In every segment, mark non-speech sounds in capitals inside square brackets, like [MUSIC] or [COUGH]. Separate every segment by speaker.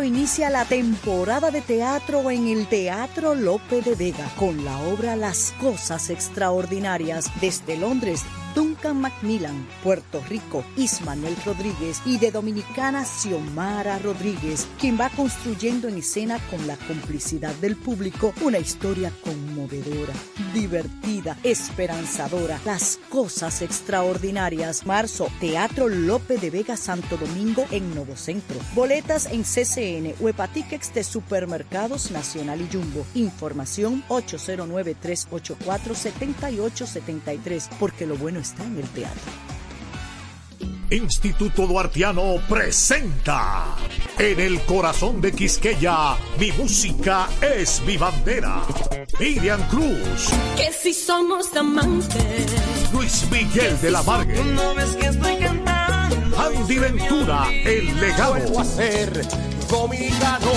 Speaker 1: Inicia la temporada de teatro en el Teatro Lope de Vega con la obra Las Cosas Extraordinarias desde Londres. Duncan Macmillan, Puerto Rico, Ismanuel Rodríguez y de Dominicana Xiomara Rodríguez, quien va construyendo en escena con la complicidad del público una historia conmovedora, divertida, esperanzadora, las cosas extraordinarias. Marzo, Teatro Lope de Vega Santo Domingo en Nuevo Centro. Boletas en CCN o Epatiquex de Supermercados Nacional y Jumbo. Información 809-384-7873, porque lo bueno está en el teatro.
Speaker 2: Instituto Duartiano presenta En el corazón de Quisqueya, mi música es mi bandera. Miriam Cruz.
Speaker 3: Que si somos amantes.
Speaker 2: Luis Miguel de la Margue.
Speaker 3: No ves que estoy cantando.
Speaker 2: Andy Ventura, el legado.
Speaker 4: a ser dominicano.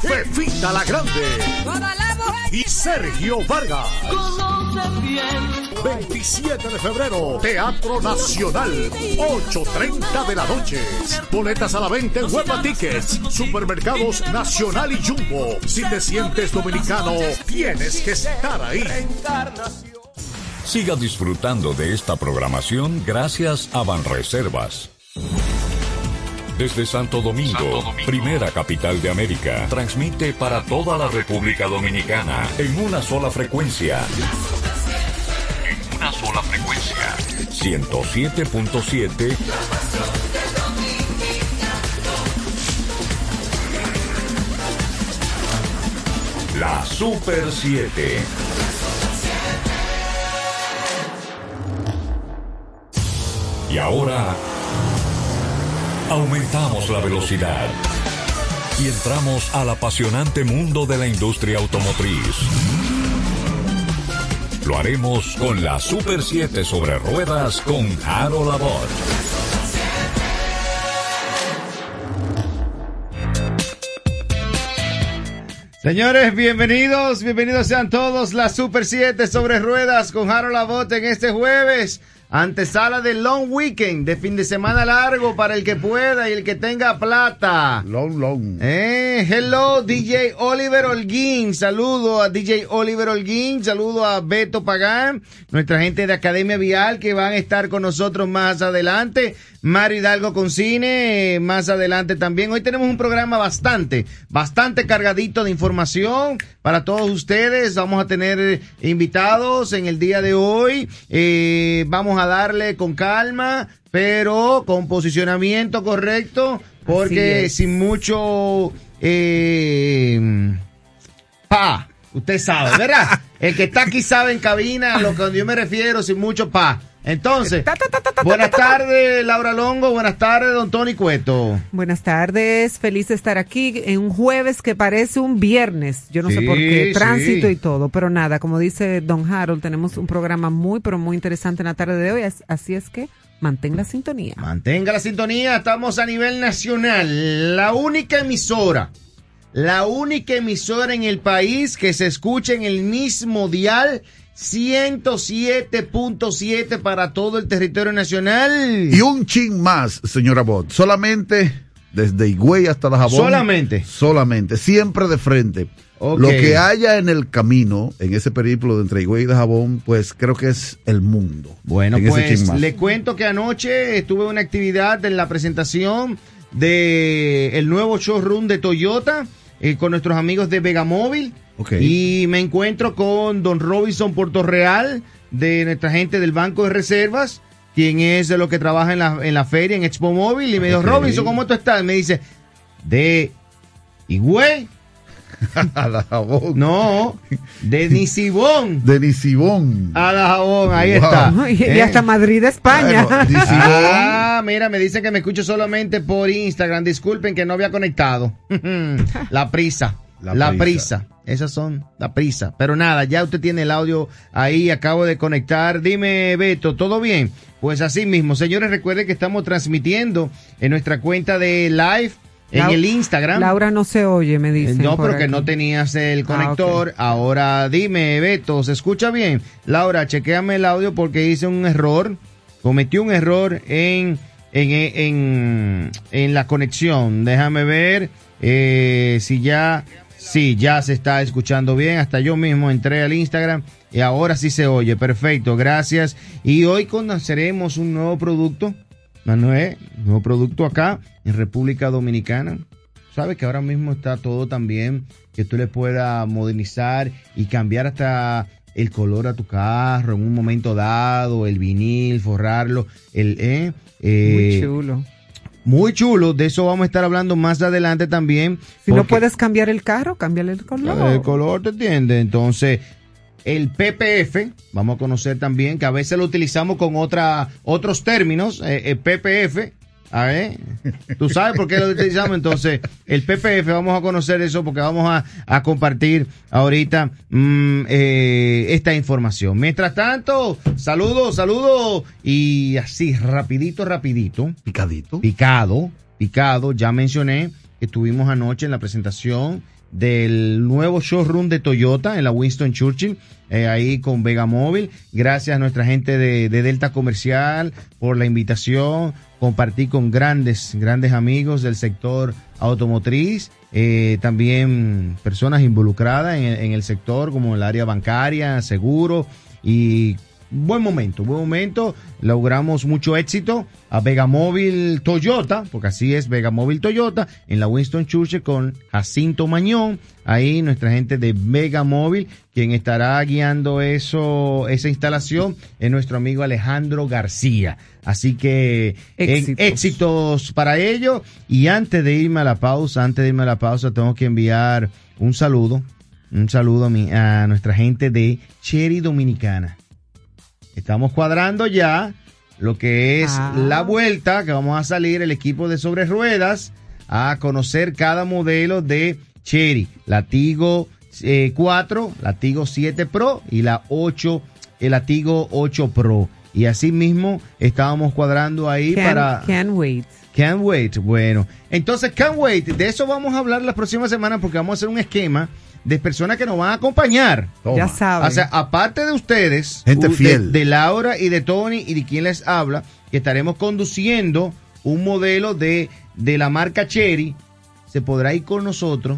Speaker 2: Fefita la Grande. Y Sergio Vargas.
Speaker 3: Conoce bien.
Speaker 2: 27 de febrero, Teatro Nacional, 8.30 de la noche. Boletas a la venta en Huepa Tickets, Supermercados Nacional y Jumbo. Si te sientes dominicano, tienes que estar ahí.
Speaker 5: Siga disfrutando de esta programación gracias a Banreservas. Desde Santo Domingo, primera capital de América, transmite para toda la República Dominicana en una sola frecuencia. En una sola frecuencia. 107.7 La Super 7. Y ahora aumentamos la velocidad y entramos al apasionante mundo de la industria automotriz. Lo haremos con la Super 7 sobre ruedas con Harold Abbott.
Speaker 6: Señores, bienvenidos, bienvenidos sean todos la Super 7 sobre ruedas con Harold Labot en este jueves. Antesala del long weekend, de fin de semana largo para el que pueda y el que tenga plata.
Speaker 7: Long, long.
Speaker 6: Eh, hello, DJ Oliver Holguín. Saludo a DJ Oliver Holguín. Saludo a Beto Pagán, nuestra gente de Academia Vial que van a estar con nosotros más adelante. Mario Hidalgo con cine, más adelante también. Hoy tenemos un programa bastante, bastante cargadito de información para todos ustedes. Vamos a tener eh, invitados en el día de hoy. Eh, vamos a darle con calma, pero con posicionamiento correcto, porque sin mucho... Eh, pa, usted sabe, ¿verdad? [LAUGHS] El que está aquí sabe en cabina a lo que yo me refiero, sin mucho pa. Entonces, buenas tardes, Laura Longo. Buenas tardes, don Tony Cueto.
Speaker 8: Buenas tardes, feliz de estar aquí en un jueves que parece un viernes. Yo no sé por qué, tránsito
Speaker 6: sí.
Speaker 8: y todo, pero nada, como dice don Harold, tenemos un programa muy, pero muy interesante en la tarde de hoy, as- así es que mantén la sintonía.
Speaker 6: Mantenga la sintonía, estamos a nivel nacional. La única emisora, la única emisora en el país que se escucha en el mismo dial 107.7 para todo el territorio nacional.
Speaker 7: Y un chin más, señora Bot. Solamente desde Higüey hasta la Jabón.
Speaker 6: Solamente.
Speaker 7: Solamente. Siempre de frente. Lo que haya en el camino, en ese periplo de entre Higüey y de Jabón, pues creo que es el mundo.
Speaker 6: Bueno, pues le cuento que anoche estuve en una actividad en la presentación de el nuevo showroom de Toyota eh, con nuestros amigos de Vegamóvil. Y me encuentro con don Robinson Puerto Real, de nuestra gente del Banco de Reservas, quien es de lo que trabaja en la, en la feria, en Expo Móvil. Y me dijo. Robinson, ¿cómo tú estás? Me dice, de Higüey. [LAUGHS]
Speaker 7: a la Jabón.
Speaker 6: No, de [LAUGHS] Nisibón.
Speaker 7: De Nisibón.
Speaker 6: A la jabón, ahí
Speaker 7: Wow.
Speaker 6: está.
Speaker 8: Y, y
Speaker 6: Eh.
Speaker 8: hasta Madrid, España.
Speaker 7: Bueno.
Speaker 6: Ah, mira, me dicen que me escucho solamente por Instagram. Disculpen que no había conectado. [LAUGHS] la prisa. La,
Speaker 7: La
Speaker 6: prisa.
Speaker 7: prisa.
Speaker 6: Esas son la prisa. Pero nada, ya usted tiene el audio ahí. Acabo de conectar. Dime, Beto, ¿todo bien? Pues así mismo. Señores, recuerden que estamos transmitiendo en nuestra cuenta de live en el Instagram.
Speaker 8: Laura no se oye, me dicen.
Speaker 6: No,
Speaker 8: por
Speaker 6: pero que
Speaker 8: aquí.
Speaker 6: no tenías el
Speaker 8: Ah,
Speaker 6: conector. Ahora dime, Beto, ¿se escucha bien? Laura, chequeame el audio porque hice un error. Cometí un error en en, en, en la conexión. Déjame ver eh, si ya, sí, ya se está escuchando bien. Hasta yo mismo entré al Instagram y ahora sí se oye. Perfecto, gracias. Y hoy conoceremos un nuevo producto, Manuel, nuevo producto acá en República Dominicana. Sabes que ahora mismo está todo también que tú le puedas modernizar y cambiar hasta el color a tu carro en un momento dado, el vinil, forrarlo, el eh,
Speaker 8: Muy
Speaker 6: eh,
Speaker 8: chulo.
Speaker 6: Muy chulo. De eso vamos a estar hablando más adelante también.
Speaker 8: Si no puedes cambiar el carro, cámbiale el color.
Speaker 6: el color, ¿te entiendes? Entonces, el PPF, vamos a conocer también, que a veces lo utilizamos con otra, otros términos, eh, el PPF, a ver, tú sabes por qué lo utilizamos, entonces, el PPF, vamos a conocer eso porque vamos a, a compartir ahorita mm, eh, esta información. Mientras tanto, saludos, saludos, y así, rapidito, rapidito.
Speaker 7: Picadito.
Speaker 6: picado, picado, ya mencioné que estuvimos anoche en la presentación del nuevo showroom de Toyota en la Winston Churchill, eh, ahí con Vega Móvil. Gracias a nuestra gente de, de Delta Comercial por la invitación. Compartí con grandes, grandes amigos del sector automotriz, eh, también personas involucradas en, en el sector como el área bancaria, seguro y buen momento, buen momento. Logramos mucho éxito a Vegamóvil Toyota, porque así es Vegamóvil Toyota, en la Winston Churchill con Jacinto Mañón. Ahí nuestra gente de Vegamóvil, quien estará guiando eso, esa instalación, es nuestro amigo Alejandro García. Así que en-
Speaker 8: Éxitos.
Speaker 6: éxitos para ello. Y antes de irme a la pausa, antes de irme a la pausa, tengo que enviar un saludo, un saludo a, mi, a nuestra gente de Cherry Dominicana. Estamos cuadrando ya lo que es
Speaker 8: Ah.
Speaker 6: la vuelta, que vamos a salir el equipo de sobre ruedas a conocer cada modelo de Cherry. La Tigo eh, 4, la Tigo 7 Pro y la 8, el Latigo 8 Pro. Y así mismo estábamos cuadrando ahí
Speaker 8: Can,
Speaker 6: para...
Speaker 8: can't wait.
Speaker 6: Can't wait. Bueno, entonces can't wait. De eso vamos a hablar la próxima semana porque vamos a hacer un esquema de personas que nos van a acompañar.
Speaker 7: Toma.
Speaker 8: Ya saben.
Speaker 6: O sea, aparte de ustedes,
Speaker 7: Gente.
Speaker 6: De, Laura y de Tony y de quien les habla, que estaremos conduciendo un modelo de, de la marca Cherry, se podrá ir con nosotros,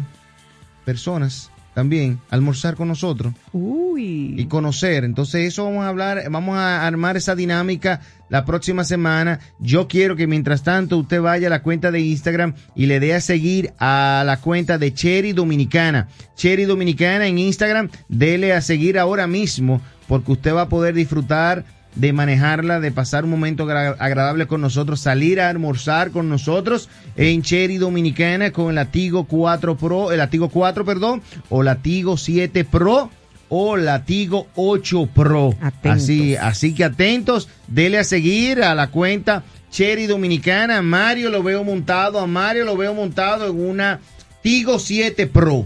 Speaker 6: personas también, almorzar con nosotros y
Speaker 8: Uy.
Speaker 6: conocer. Entonces, eso vamos a hablar, vamos a armar esa dinámica la próxima semana. Yo quiero que mientras tanto usted vaya a la cuenta de Instagram y le dé a seguir a la cuenta de Cherry Dominicana. Cherry Dominicana en Instagram, dele a seguir ahora mismo porque usted va a poder disfrutar de manejarla, de pasar un momento agra- agradable con nosotros, salir a almorzar con nosotros en Cherry Dominicana con el Latigo 4 Pro, el Latigo 4, perdón, o Latigo 7 Pro o Latigo 8 Pro.
Speaker 8: Atentos.
Speaker 6: Así, así que atentos, dele a seguir a la cuenta Cherry Dominicana. Mario lo veo montado, a Mario lo veo montado en una Tigo 7 Pro.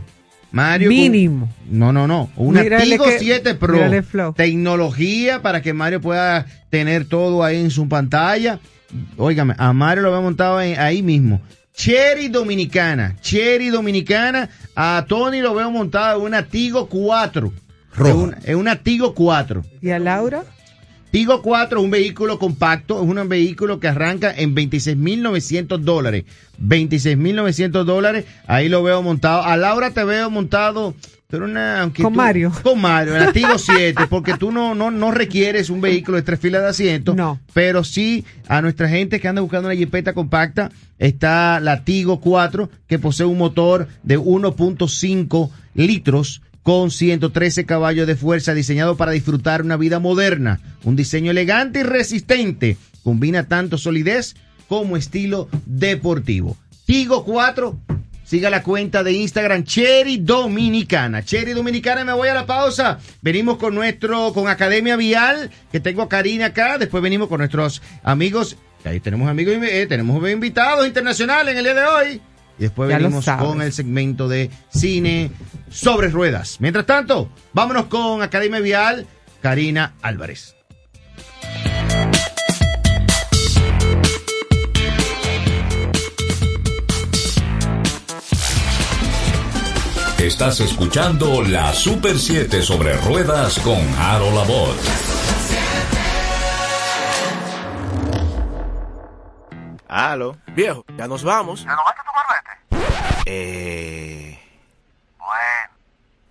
Speaker 6: Mario con-
Speaker 8: Mínimo.
Speaker 6: no, no, no. Una
Speaker 8: Mírale
Speaker 6: Tigo
Speaker 8: que-
Speaker 6: 7 Pro. Tecnología para que Mario pueda tener todo ahí en su pantalla. Óigame, a Mario lo había montado en- ahí mismo. Cherry Dominicana. Cherry Dominicana. A Tony lo veo montado en una Tigo 4.
Speaker 7: Roja.
Speaker 6: En una, en una Tigo 4.
Speaker 8: ¿Y a Laura?
Speaker 6: Tigo 4 es un vehículo compacto, es un vehículo que arranca en 26.900 dólares. 26.900 dólares, ahí lo veo montado. A Laura te veo montado, pero una... aunque
Speaker 8: Con
Speaker 6: tú-
Speaker 8: Mario.
Speaker 6: Con Mario, en la [LAUGHS] Tigo 7, porque tú no, no, no requieres un vehículo de tres filas de asiento.
Speaker 8: No.
Speaker 6: Pero sí, a nuestra gente que anda buscando una jipeta compacta, está la Tigo 4, que posee un motor de 1.5 litros con 113 caballos de fuerza, diseñado para disfrutar una vida moderna. Un diseño elegante y resistente. Combina tanto solidez como estilo deportivo. Tigo 4, siga la cuenta de Instagram Cherry Dominicana. Cherry Dominicana, me voy a la pausa. Venimos con nuestro, con Academia Vial, que tengo a Karina acá. Después venimos con nuestros amigos. Ahí tenemos amigos, eh, tenemos invitados internacionales en el día de hoy. Y después
Speaker 8: Ya
Speaker 6: venimos con el segmento de cine sobre ruedas. Mientras tanto, vámonos con Academia Vial, Karina Álvarez.
Speaker 5: Estás escuchando la Super 7 sobre ruedas con Harold Labor.
Speaker 4: Aló. Viejo, ya nos vamos.
Speaker 9: ¿Renovaste tu marbete?
Speaker 4: Eh...
Speaker 9: Bueno.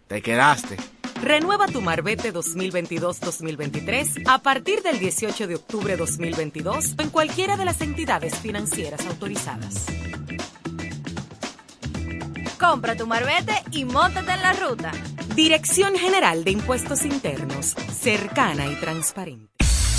Speaker 4: Te quedaste.
Speaker 10: Renueva tu Marbete 2022-2023 a partir del 18 de octubre 2022 en cualquiera de las entidades financieras autorizadas.
Speaker 11: Compra tu Marbete y móntate en la ruta.
Speaker 10: Dirección General de Impuestos Internos, cercana y transparente.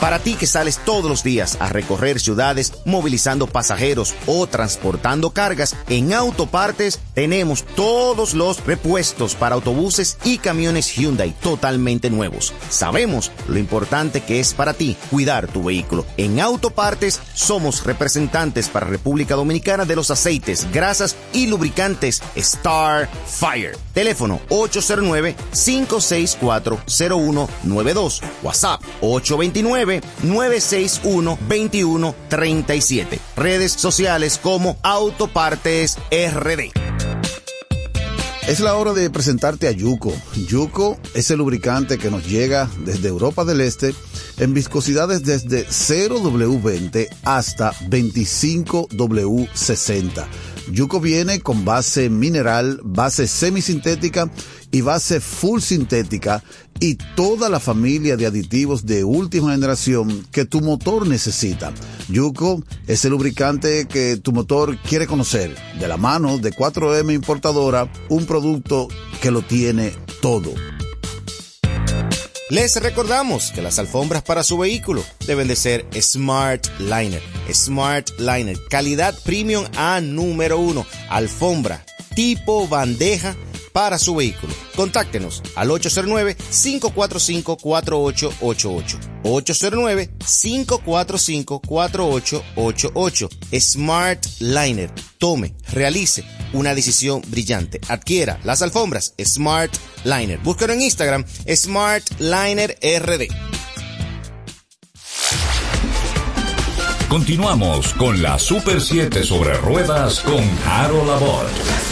Speaker 12: Para ti que sales todos los días a recorrer ciudades movilizando pasajeros o transportando cargas, en Autopartes tenemos todos los repuestos para autobuses y camiones Hyundai totalmente nuevos. Sabemos lo importante que es para ti cuidar tu vehículo. En Autopartes somos representantes para República Dominicana de los aceites, grasas y lubricantes Star Fire. Teléfono 809-564-0192. WhatsApp 829-961-2137. Redes sociales como Autopartes RD.
Speaker 7: Es la hora de presentarte a Yuko. Yuko es el lubricante que nos llega desde Europa del Este en viscosidades desde 0W20 hasta 25W60. Yuko viene con base mineral, base semisintética y base full sintética y toda la familia de aditivos de última generación que tu motor necesita. Yuko es el lubricante que tu motor quiere conocer. De la mano de 4M Importadora, un producto que lo tiene todo.
Speaker 12: Les recordamos que las alfombras para su vehículo deben de ser Smart Liner. Smart Liner, calidad premium A número uno. Alfombra tipo bandeja para su vehículo. Contáctenos al 809-545-4888. 809-545-4888. Smart Liner. Tome, realice una decisión brillante. Adquiera las alfombras Smart Liner. Búsquelo en Instagram Smart Liner RD.
Speaker 5: Continuamos con la Super 7 sobre ruedas con Harold Labor.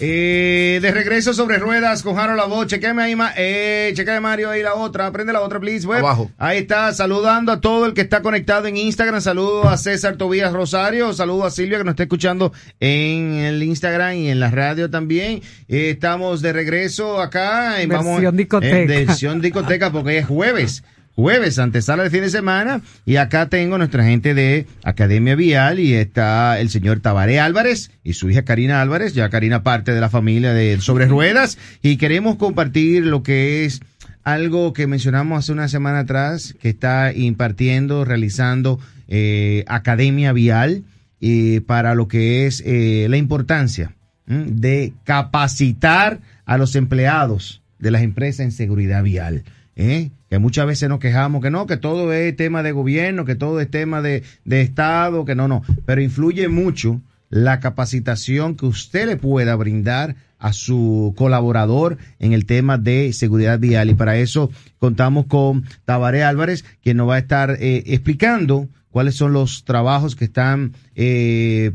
Speaker 6: Eh, de regreso sobre ruedas con la voz. Chequeme ahí, ma eh, chequeme Mario ahí la otra. Prende la otra, please. Web.
Speaker 7: Abajo.
Speaker 6: Ahí está, saludando a todo el que está conectado en Instagram. Saludo a César Tobías Rosario. Saludo a Silvia que nos está escuchando en el Instagram y en la radio también. Eh, estamos de regreso acá. En,
Speaker 8: Versión discoteca.
Speaker 6: En versión discoteca porque es jueves jueves, antesala de fin de semana, y acá tengo nuestra gente de Academia Vial y está el señor Tabaré Álvarez y su hija Karina Álvarez, ya Karina parte de la familia de Sobre Ruedas, y queremos compartir lo que es algo que mencionamos hace una semana atrás, que está impartiendo, realizando eh, Academia Vial eh, para lo que es eh, la importancia de capacitar a los empleados de las empresas en seguridad vial. ¿eh? Que muchas veces nos quejamos que no, que todo es tema de gobierno, que todo es tema de, de Estado, que no, no, pero influye mucho la capacitación que usted le pueda brindar a su colaborador en el tema de seguridad vial. Y para eso contamos con Tabaré Álvarez, quien nos va a estar eh, explicando cuáles son los trabajos que están eh,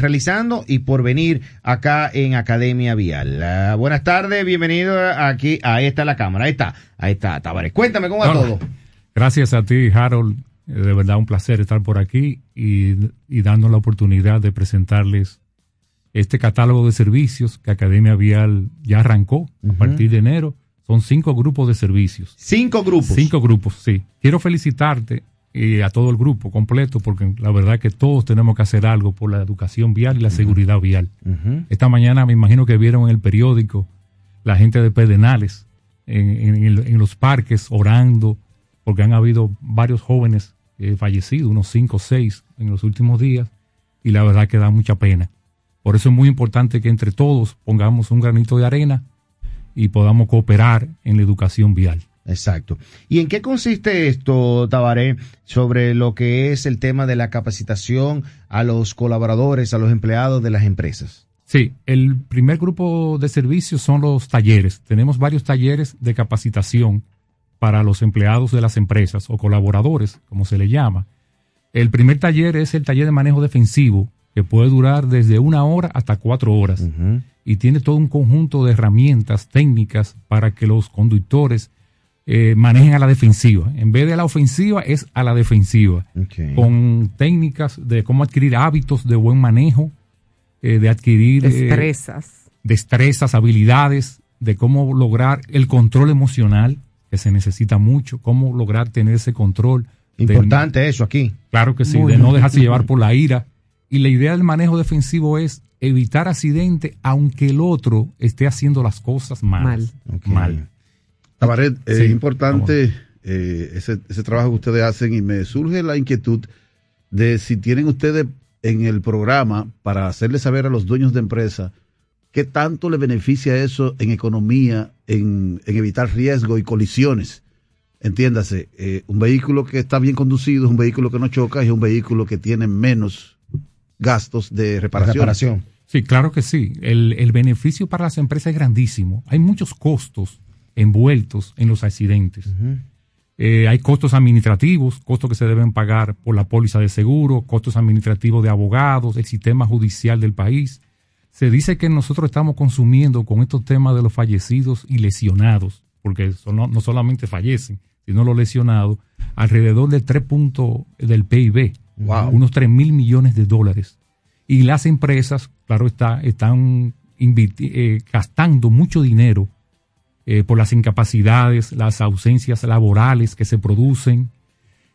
Speaker 6: realizando y por venir acá en Academia Vial. Ah, buenas tardes, bienvenido aquí. Ahí está la cámara, ahí está, ahí está, Tabaré. Cuéntame cómo va todo.
Speaker 13: Gracias a ti, Harold. Eh, De verdad un placer estar por aquí y, y darnos la oportunidad de presentarles este catálogo de servicios que Academia Vial ya arrancó a partir de enero. Son cinco grupos de servicios.
Speaker 6: Cinco grupos.
Speaker 13: Cinco grupos, sí. Quiero felicitarte y a todo el grupo completo porque la verdad que todos tenemos que hacer algo por la educación vial y la seguridad vial. Esta mañana me imagino que vieron en el periódico la gente de Pedernales en, en los parques orando, porque han habido varios jóvenes eh, fallecidos, unos cinco o seis en los últimos días, y la verdad que da mucha pena. Por eso es muy importante que entre todos pongamos un granito de arena y podamos cooperar en la educación vial.
Speaker 6: Exacto. ¿Y en qué consiste esto, Tabaré, sobre lo que es el tema de la capacitación a los colaboradores, a los empleados de las empresas?
Speaker 13: Sí, el primer grupo de servicios son los talleres. Tenemos varios talleres de capacitación para los empleados de las empresas o colaboradores, como se le llama. El primer taller es el taller de manejo defensivo, que puede durar desde una hora hasta cuatro horas. Y tiene todo un conjunto de herramientas técnicas para que los conductores eh, manejen a la defensiva. En vez de a la ofensiva, es a la defensiva. Con técnicas de cómo adquirir hábitos de buen manejo, eh, de adquirir... eh,
Speaker 8: Destrezas.
Speaker 13: destrezas, habilidades, de cómo lograr el control emocional, que se necesita mucho, cómo lograr tener ese control. de-
Speaker 6: Importante eso aquí.
Speaker 13: Claro que sí,
Speaker 6: Muy
Speaker 13: de no dejarse llevar por la ira. Y la idea del manejo defensivo es evitar accidente aunque el otro esté haciendo las cosas mal. Mal.
Speaker 7: Tabaret, es
Speaker 13: Sí,
Speaker 7: importante eh, ese, ese trabajo que ustedes hacen y me surge la inquietud de si tienen ustedes en el programa para hacerle saber a los dueños de empresa qué tanto le beneficia eso en economía, en, en evitar riesgo y colisiones. Entiéndase, eh, un vehículo que está bien conducido es un vehículo que no choca y es un vehículo que tiene menos gastos de reparación.
Speaker 13: Sí, claro que sí. El, el beneficio para las empresas es grandísimo. Hay muchos costos envueltos en los accidentes. Eh, hay costos administrativos, costos que se deben pagar por la póliza de seguro, costos administrativos de abogados, el sistema judicial del país. Se dice que nosotros estamos consumiendo con estos temas de los fallecidos y lesionados, porque son- no, no solamente fallecen, sino los lesionados, alrededor del 3 puntos del PIB,
Speaker 6: Wow.
Speaker 13: unos 3 mil millones de dólares. Y las empresas, claro está, están eh, gastando mucho dinero eh, por las incapacidades, las ausencias laborales que se producen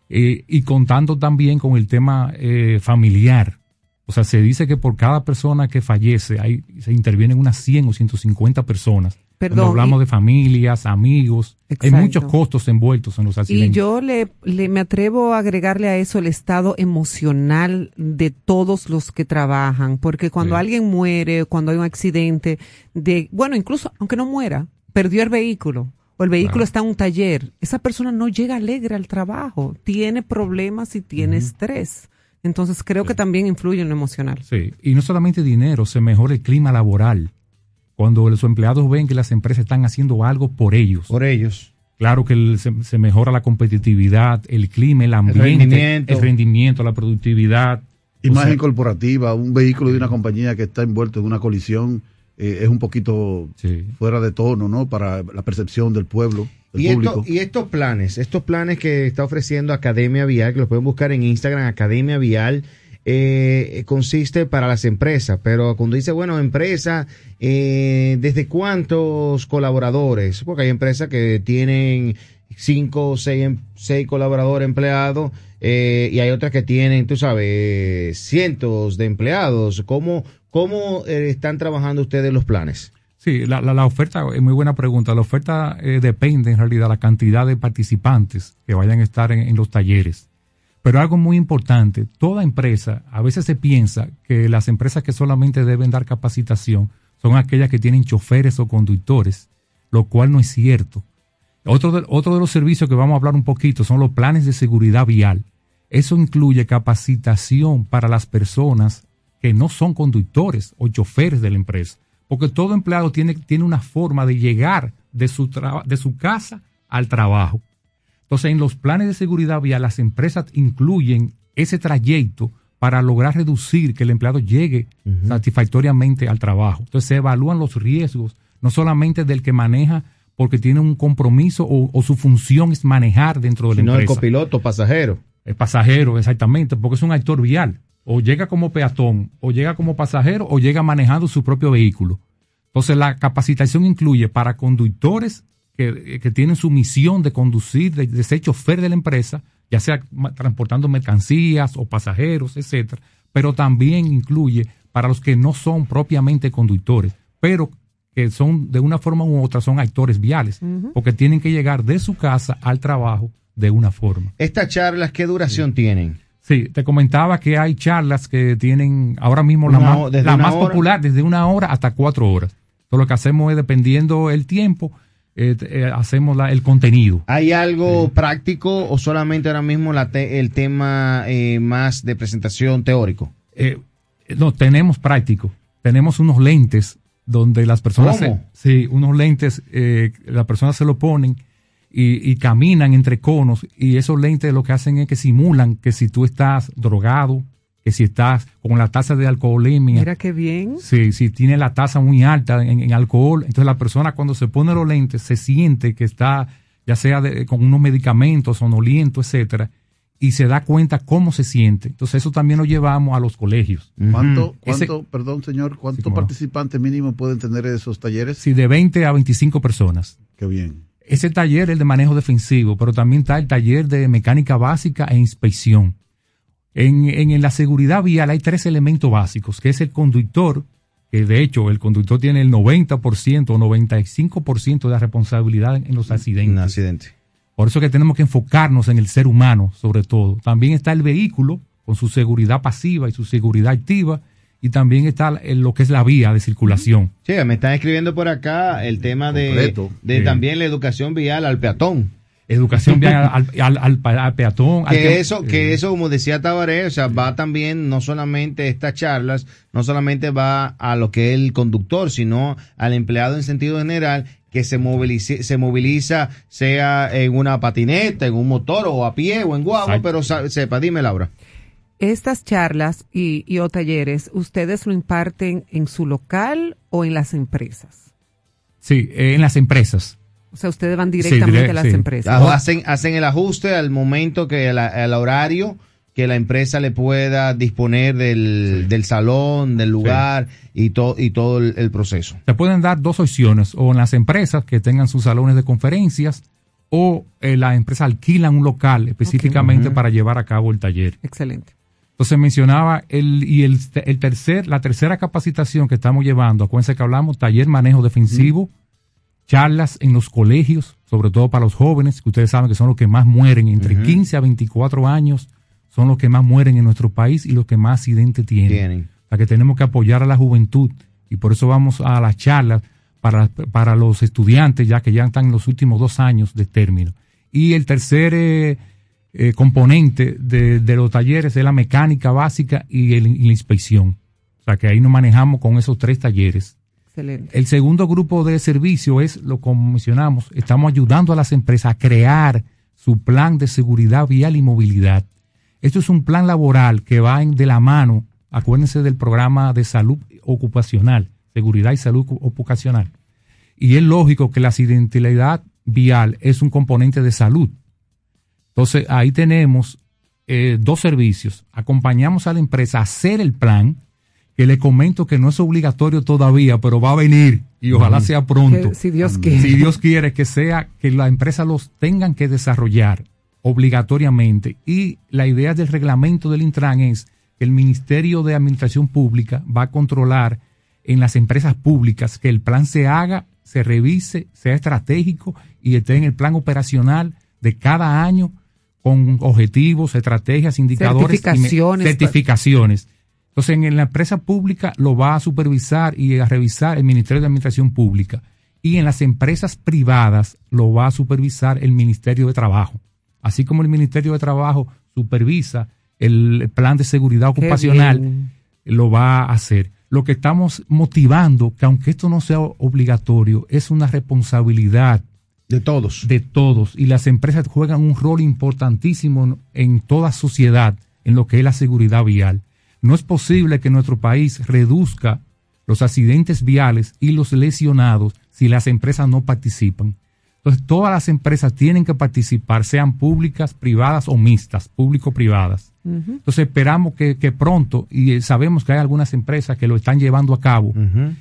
Speaker 13: eh, y contando también con el tema eh, familiar. O sea, se dice que por cada persona que fallece hay, se intervienen unas 100 o 150 personas.
Speaker 8: Perdón,
Speaker 13: Cuando hablamos
Speaker 8: y-
Speaker 13: de familias, amigos, hay muchos costos envueltos en los
Speaker 8: Y
Speaker 13: accidentes.
Speaker 8: yo le, le- me atrevo a agregarle a eso el estado emocional de todos los que trabajan, porque cuando
Speaker 13: Sí.
Speaker 8: alguien muere, cuando hay un accidente, de, bueno, incluso aunque no muera, perdió el vehículo o el vehículo
Speaker 13: Claro.
Speaker 8: está en un taller, esa persona no llega alegre al trabajo, tiene problemas y tiene estrés. Entonces creo que también influye en lo emocional.
Speaker 13: Sí, y no solamente dinero, se mejora el clima laboral. Cuando los empleados ven que las empresas están haciendo algo por ellos.
Speaker 6: Por ellos.
Speaker 13: Claro que el- se, se mejora la competitividad, el clima, el ambiente, el
Speaker 7: rendimiento.
Speaker 13: rendimiento, la productividad.
Speaker 7: Imagen
Speaker 13: O sea,
Speaker 7: corporativa, un vehículo de una compañía que está envuelto en una colisión eh, es un poquito fuera de tono, ¿no? Para la percepción del pueblo, del
Speaker 6: Y,
Speaker 7: público.
Speaker 6: esto- y estos planes, estos planes que está ofreciendo Academia Vial, que los pueden buscar en Instagram, Academia Vial, eh, consiste para las empresas, pero cuando dice, bueno, empresa, eh, ¿desde cuántos colaboradores? Porque hay empresas que tienen cinco o seis, em- seis colaboradores empleados eh, y hay otras que tienen, tú sabes, cientos de empleados. ¿Cómo, cómo eh, están trabajando ustedes los planes?
Speaker 13: Sí, la, la- oferta es muy buena pregunta. La oferta eh, depende en realidad de la cantidad de participantes que vayan a estar en, los talleres. Pero algo muy importante, toda empresa, a veces se piensa que las empresas que solamente deben dar capacitación son aquellas que tienen choferes o conductores, lo cual no es cierto. Otro otro de los servicios que vamos a hablar un poquito son los planes de seguridad vial. Eso incluye capacitación para las personas que no son conductores o choferes de la empresa. Porque todo empleado tiene, tiene una forma de llegar de su, de su casa al trabajo. Entonces, en los planes de seguridad vial, las empresas incluyen ese trayecto para lograr reducir que el empleado llegue satisfactoriamente al trabajo. Entonces, se evalúan los riesgos, no solamente del que maneja porque tiene un compromiso o, o su función es manejar dentro de la
Speaker 6: No el
Speaker 13: empresa.
Speaker 6: copiloto, pasajero.
Speaker 13: El pasajero, exactamente, porque es un actor vial. O llega como peatón, o llega como pasajero, o llega manejando su propio vehículo. Entonces, la capacitación incluye para conductores que, que tienen su misión de conducir, de, de ser chofer de la empresa, ya sea transportando mercancías o pasajeros, etcétera, pero también incluye para los que no son propiamente conductores, pero que son de una forma u otra son actores viales, porque tienen que llegar de su casa al trabajo de una forma.
Speaker 6: ¿Estas charlas qué duración tienen?
Speaker 13: Sí, te comentaba que hay charlas que tienen ahora mismo la más, la más popular, desde una hora hasta cuatro horas. Entonces, lo que hacemos es, dependiendo el tiempo, eh, eh, hacemos la- el contenido.
Speaker 6: ¿Hay algo práctico o solamente ahora mismo la te- el tema eh, más de presentación teórico?
Speaker 13: No, tenemos práctico. Tenemos unos lentes donde las personas,
Speaker 6: ¿Cómo?
Speaker 13: se, sí, unos lentes, las personas se lo ponen y, y caminan entre conos y esos lentes lo que hacen es que simulan que si tú estás drogado, que si estás con la tasa de alcoholemia,
Speaker 8: Mira qué bien.
Speaker 13: Sí, si tiene la tasa muy alta en, en alcohol, entonces la persona cuando se pone los lentes se siente que está, ya sea de- con unos medicamentos, sonoliento, etcétera, y se da cuenta cómo se siente. Entonces eso también lo llevamos a los colegios.
Speaker 7: ¿Cuánto,
Speaker 13: Ese-
Speaker 7: cuánto perdón señor, cuántos participantes mínimo pueden tener esos talleres?
Speaker 13: Sí, de 20 a 25 personas.
Speaker 7: Qué bien.
Speaker 13: Ese taller es el de manejo defensivo, pero también está el taller de mecánica básica e inspección. En, en la seguridad vial hay tres elementos básicos, que es el conductor, que de hecho el conductor tiene el 90% o 95% de la responsabilidad en los accidentes.
Speaker 6: accidente.
Speaker 13: Por eso que tenemos que enfocarnos en el ser humano, sobre todo. También está el vehículo, con su seguridad pasiva y su seguridad activa, y también está lo que es la vía de circulación.
Speaker 6: Sí, me están escribiendo por acá el tema de, de
Speaker 13: Sí.
Speaker 6: también la educación vial al peatón.
Speaker 13: Educación vial al, al- al- al peatón.
Speaker 6: que eso, que
Speaker 13: eh,
Speaker 6: eso, como decía Tabaré, o sea, va también, no solamente estas charlas, no solamente va a lo que es el conductor, sino al empleado en sentido general, que se movilice, se moviliza, sea en una patineta, en un motor, o a pie, o en guagua,
Speaker 8: Exacto.
Speaker 6: pero sepa, dime Laura.
Speaker 8: Estas charlas y, y o talleres, ¿ustedes lo imparten en su local o en las empresas?
Speaker 13: Sí, en las empresas.
Speaker 8: O sea, ustedes van directamente
Speaker 13: direct-
Speaker 8: a las
Speaker 13: sí.
Speaker 8: empresas.
Speaker 6: Ah, Hacen, hacen el ajuste al momento que el, el horario que la empresa le pueda disponer del, del salón, del lugar y, to- y todo el, el proceso.
Speaker 13: Se pueden dar dos opciones, o en las empresas que tengan sus salones de conferencias, o eh, las empresas alquilan un local específicamente para llevar a cabo el taller.
Speaker 8: Excelente.
Speaker 13: Entonces mencionaba el y el, el tercer, la tercera capacitación que estamos llevando, acuérdense que hablamos taller manejo defensivo, charlas en los colegios, sobre todo para los jóvenes, que ustedes saben que son los que más mueren, entre
Speaker 6: Ujú.
Speaker 13: 15 a 24 años, son los que más mueren en nuestro país y los que más accidentes tienen.
Speaker 6: Tienen.
Speaker 13: O sea que tenemos que apoyar a la juventud y por eso vamos a las charlas para, para los estudiantes, ya que ya están en los últimos dos años de término. Y el tercer eh, eh, componente de, de los talleres es la mecánica básica y, el- y la inspección. O sea que ahí nos manejamos con esos tres talleres.
Speaker 8: Excelente.
Speaker 13: El segundo grupo de servicio es, lo como mencionamos, estamos ayudando a las empresas a crear su plan de seguridad vial y movilidad. Esto es un plan laboral que va de la mano, acuérdense del programa de salud ocupacional, seguridad y salud ocu- ocupacional. Y es lógico que la accidentalidad vial es un componente de salud. Entonces ahí tenemos eh, dos servicios. Acompañamos a la empresa a hacer el plan, que le comento que no es obligatorio todavía, pero va a venir y ojalá sea pronto.
Speaker 8: Que si Dios quiere.
Speaker 13: Si Dios quiere que sea, que la empresa los tengan que desarrollar obligatoriamente. Y la idea del reglamento del Intran es que el Ministerio de Administración Pública va a controlar en las empresas públicas que el plan se haga, se revise, sea estratégico y esté en el plan operacional de cada año con objetivos, estrategias, indicadores, y me-
Speaker 8: Certificaciones.
Speaker 13: certificaciones. Entonces, en la empresa pública lo va a supervisar y a revisar el Ministerio de Administración Pública. Y en las empresas privadas lo va a supervisar el Ministerio de Trabajo. Así como el Ministerio de Trabajo supervisa el plan de seguridad ocupacional, lo va a hacer. Lo que estamos motivando, que aunque esto no sea obligatorio, es una responsabilidad
Speaker 6: de todos.
Speaker 13: De todos. Y las empresas juegan un rol importantísimo en, toda sociedad en lo que es la seguridad vial. No es posible que nuestro país reduzca los accidentes viales y los lesionados si las empresas no participan. Entonces, todas las empresas tienen que participar, sean públicas, privadas o mixtas, público-privadas. Entonces esperamos que, que pronto, y eh, sabemos que hay algunas empresas que lo están llevando a cabo,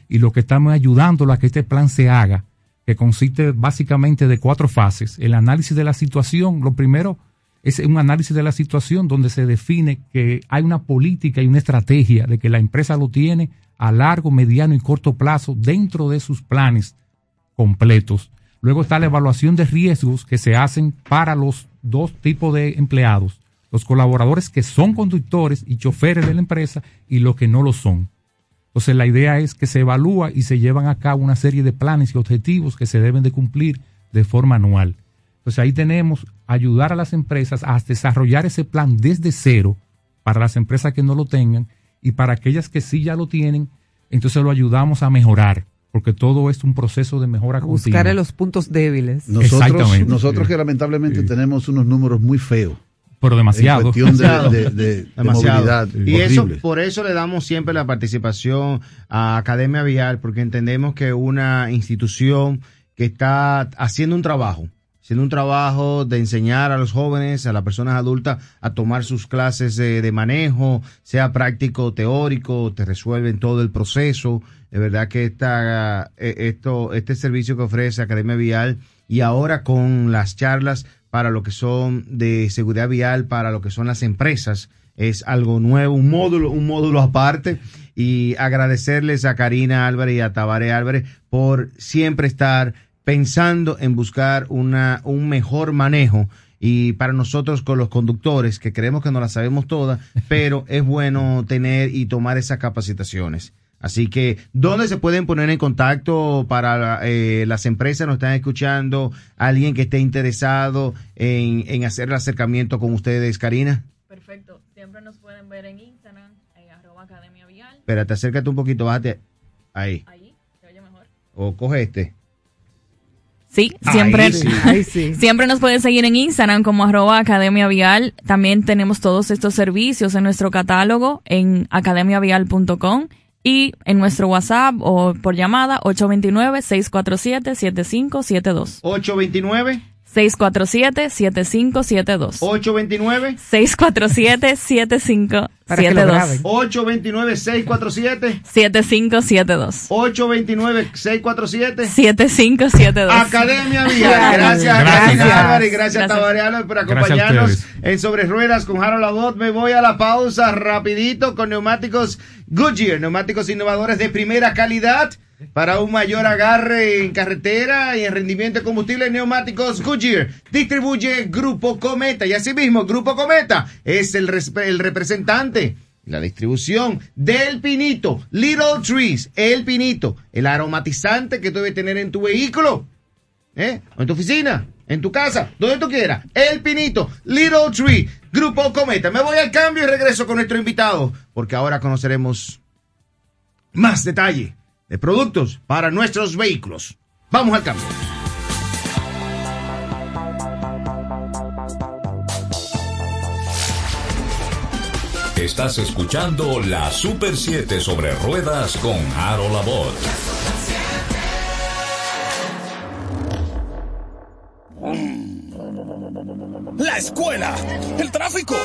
Speaker 13: y lo que estamos ayudando a que este plan se haga, que consiste básicamente de cuatro fases. El análisis de la situación, lo primero es un análisis de la situación donde se define que hay una política y una estrategia de que la empresa lo tiene a largo, mediano y corto plazo dentro de sus planes completos. Luego está la evaluación de riesgos que se hacen para los dos tipos de empleados, los colaboradores que son conductores y choferes de la empresa y los que no lo son. Entonces la idea es que se evalúa y se llevan a cabo una serie de planes y objetivos que se deben de cumplir de forma anual. Entonces ahí tenemos ayudar a las empresas a desarrollar ese plan desde cero para las empresas que no lo tengan y para aquellas que sí ya lo tienen, entonces lo ayudamos a mejorar, porque todo es un proceso de mejora continua.
Speaker 8: Buscar los puntos débiles.
Speaker 7: Nosotros,
Speaker 13: Exactamente.
Speaker 7: nosotros que lamentablemente tenemos unos números muy feos.
Speaker 13: Pero demasiado.
Speaker 7: En cuestión de,
Speaker 6: Demasiado.
Speaker 7: de- de- de
Speaker 6: Demasiado.
Speaker 7: movilidad.
Speaker 6: Y eso, por eso le damos siempre la participación a Academia Vial, porque entendemos que una institución que está haciendo un trabajo, haciendo un trabajo de enseñar a los jóvenes, a las personas adultas, a tomar sus clases de, de manejo, sea práctico o teórico, te resuelven todo el proceso. De verdad que esta, eh, esto, este servicio que ofrece Academia Vial y ahora con las charlas para lo que son de seguridad vial, para lo que son las empresas, es algo nuevo, un módulo, un módulo aparte. Y agradecerles a Karina Álvarez y a Tabaré Álvarez por siempre estar pensando en buscar una, un mejor manejo. Y para nosotros con los conductores, que creemos que no la sabemos todas, [LAUGHS] pero es bueno tener y tomar esas capacitaciones. Así que, ¿dónde se pueden poner en contacto para eh, las empresas? Nos están escuchando, alguien que esté interesado en, en hacer el acercamiento con ustedes, Karina.
Speaker 14: Perfecto. Siempre nos pueden ver en Instagram, en arroba academia vial.
Speaker 6: Espérate, acércate un poquito, bájate ahí.
Speaker 14: Ahí, se oye mejor.
Speaker 6: O coge este.
Speaker 14: Sí,
Speaker 6: Ahí
Speaker 14: siempre,
Speaker 6: sí.
Speaker 8: Ahí sí.
Speaker 14: siempre nos pueden seguir en Instagram como arroba academia vial. También tenemos todos estos servicios en nuestro catálogo en academiavial.com y en nuestro WhatsApp o por llamada 829-647-7572.
Speaker 6: 829
Speaker 14: 647-7572.
Speaker 6: 829
Speaker 14: 647-7572.
Speaker 8: Para que lo graben.
Speaker 6: 829 647
Speaker 14: 7572.
Speaker 6: 829 647
Speaker 14: 7572.
Speaker 6: Academia Vía. Gracias,
Speaker 8: Gracias.
Speaker 6: gracias Álvarez gracias, Álvarez por acompañarnos en Sobre Ruedas con Harold Labot. Me voy a la pausa rapidito con neumáticos Goodyear, neumáticos innovadores de primera calidad para un mayor agarre en carretera y en rendimiento de combustible. Neumáticos Goodyear distribuye Grupo Cometa y asimismo Grupo Cometa es el, el representante la distribución del pinito, Little Trees, el pinito, el aromatizante que tú debes tener en tu vehículo, ¿eh? O en tu oficina, en tu casa, donde tú quieras. El pinito, Little Tree, Grupo Cometa. Me voy al cambio y regreso con nuestro invitado, porque ahora conoceremos más detalle de productos para nuestros vehículos. Vamos al cambio.
Speaker 5: Estás escuchando la Super 7 sobre ruedas con Harold Labot.
Speaker 15: La escuela, el tráfico.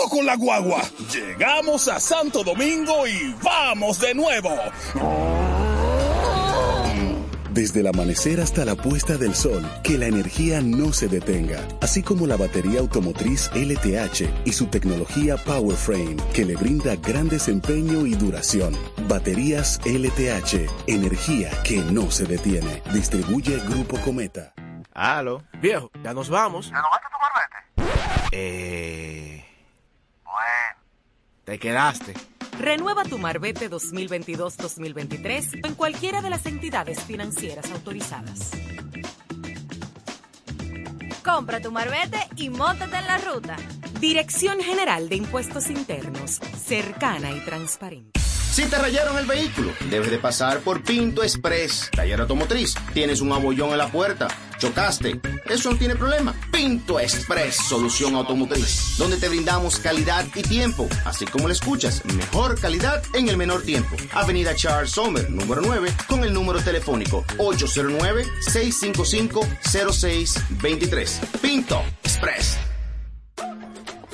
Speaker 15: Cuidado con la guagua. Llegamos a Santo Domingo y vamos de nuevo.
Speaker 16: Desde el amanecer hasta la puesta del sol, que la energía no se detenga, así como la batería automotriz LTH y su tecnología PowerFrame, que le brinda gran desempeño y duración. Baterías LTH, energía que no se detiene. Distribuye Grupo Cometa.
Speaker 4: Aló. Viejo, ya nos vamos.
Speaker 9: ¿Renovaste tu marbete?
Speaker 4: Eh.
Speaker 9: Bueno.
Speaker 4: Te quedaste.
Speaker 10: Renueva tu Marbete 2022-2023 en cualquiera de las entidades financieras autorizadas.
Speaker 11: Compra tu marbete y móntate en la ruta.
Speaker 10: Dirección General de Impuestos Internos, cercana y transparente.
Speaker 12: Si te rayaron el vehículo, debes de pasar por Pinto Express, taller automotriz. Tienes un abollón en la puerta, chocaste. Eso no tiene problema. Pinto Express, solución automotriz, donde te brindamos calidad y tiempo, así como lo escuchas, mejor calidad en el menor tiempo. Avenida Charles Sommer, número 9, con el número telefónico 809-655-0623. Pinto Express.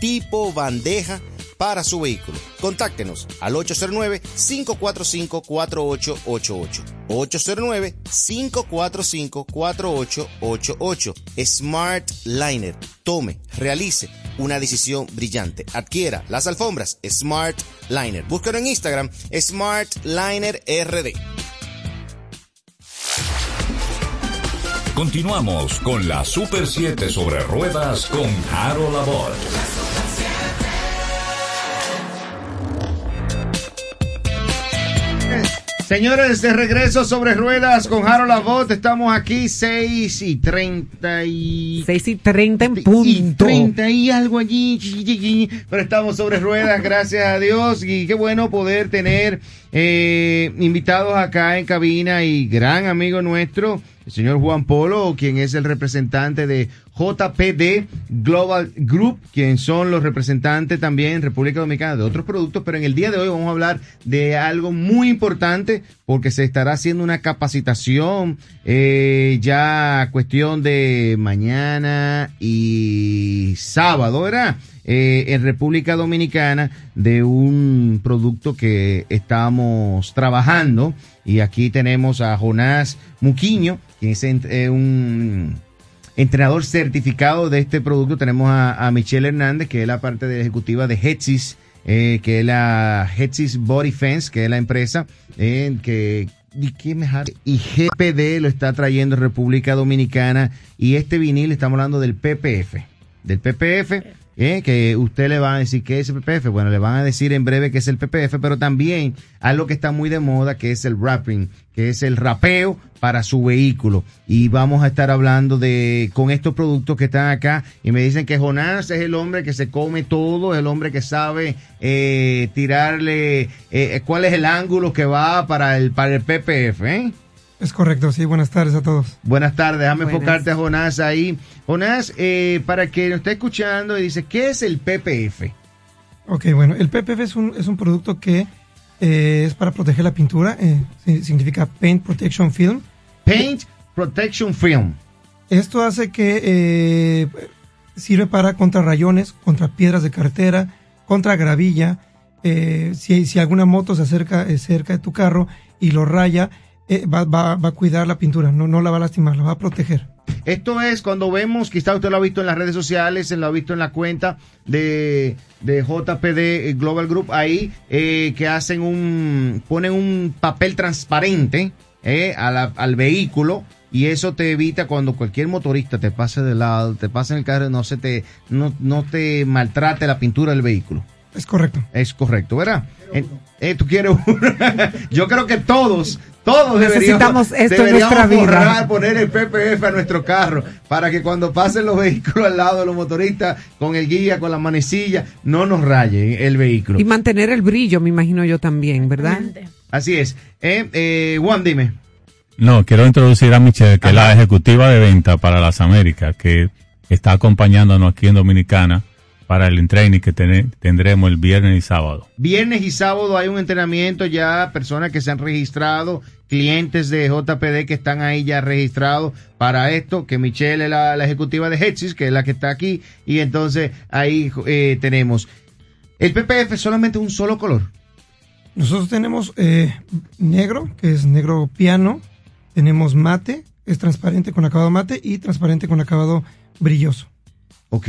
Speaker 12: tipo bandeja para su vehículo. Contáctenos al 809-545-4888. 809-545-4888. Smart Liner. Tome, realice una decisión brillante. Adquiera las alfombras Smart Liner. Búsquelo en Instagram Smart Liner RD.
Speaker 5: Continuamos con la Super 7 sobre ruedas con Harold Abbott.
Speaker 6: Señores, de regreso sobre ruedas con Harold Abbott. Estamos aquí 6 y 30 y...
Speaker 8: 6 y 30 en punto.
Speaker 6: Y 30 y algo allí. Pero estamos sobre ruedas, gracias a Dios. Y qué bueno poder tener eh, invitados acá en cabina y gran amigo nuestro, el señor Juan Polo, quien es el representante de JPD Global Group, quien son los representantes también en República Dominicana de otros productos, pero en el día de hoy vamos a hablar de algo muy importante porque se estará haciendo una capacitación eh, ya cuestión de mañana y sábado, ¿verdad? Eh, en República Dominicana de un producto que estamos trabajando y aquí tenemos a Jonás Muquiño, quien es eh, un entrenador certificado de este producto. Tenemos a, Michelle Hernández, que es la parte de la ejecutiva de Hetsis, eh, que es la Hetsis Body Fence, que es la empresa eh, que y GPD lo está trayendo República Dominicana y este vinil estamos hablando del PPF, del PPF ¿eh? que usted le va a decir que es el PPF. Bueno, le van a decir en breve que es el PPF, pero también algo que está muy de moda, que es el wrapping, que es el rapeo para su vehículo. Y vamos a estar hablando de con estos productos que están acá. Y me dicen que Jonás es el hombre que se come todo, el hombre que sabe eh, tirarle eh, cuál es el ángulo que va para el, para el PPF. ¿eh?
Speaker 17: Es correcto, sí. Buenas tardes a todos.
Speaker 6: Buenas tardes. Déjame enfocarte a Jonás ahí. Jonás, eh, para que nos esté escuchando y dice, ¿qué es el PPF?
Speaker 17: Ok, bueno, el PPF es un, es un producto que eh, es para proteger la pintura. eh, si- significa Paint Protection Film.
Speaker 6: Paint Protection Film.
Speaker 17: Esto hace que eh, sirve para contra rayones, contra piedras de carretera, contra gravilla. eh, si, si alguna moto se acerca eh, cerca de tu carro y lo raya, eh, va, va- va a cuidar la pintura, no, no la va a lastimar, la va a proteger.
Speaker 6: Esto es cuando vemos, quizá usted lo ha visto en las redes sociales, lo ha visto en la cuenta de, de JPD Global Group, ahí eh, que hacen un, ponen un papel transparente eh, la- al vehículo y eso te evita cuando cualquier motorista te pase de lado, te pase en el carro, no se te, no, no te maltrate la pintura del vehículo.
Speaker 17: Es correcto.
Speaker 6: Es correcto, ¿verdad? Eh, eh, tú quieres uno. [LAUGHS] Yo creo que todos, todos deberíamos,
Speaker 8: Necesitamos esto en
Speaker 6: deberíamos
Speaker 8: nuestra vida.
Speaker 6: forrar, poner el PPF a nuestro carro para que cuando pasen los vehículos al lado de los motoristas con el guía, con la manecilla, no nos rayen el vehículo.
Speaker 8: Y mantener el brillo, me imagino yo también, ¿verdad?
Speaker 6: Así es. Eh, eh, Juan, dime.
Speaker 18: No, quiero introducir a Michelle, que es la ejecutiva de venta para las Américas, que está acompañándonos aquí en Dominicana para el training que tendremos el viernes y sábado.
Speaker 6: Viernes y sábado hay un entrenamiento ya, personas que se han registrado, clientes de JPD que están ahí ya registrados para esto, que Michelle es la, la ejecutiva de Hetsis, que es la que está aquí, y entonces ahí eh, tenemos. El PPF es solamente un solo color.
Speaker 17: Nosotros tenemos eh, negro, que es negro piano, tenemos mate, es transparente con acabado mate y transparente con acabado brilloso.
Speaker 6: Ok.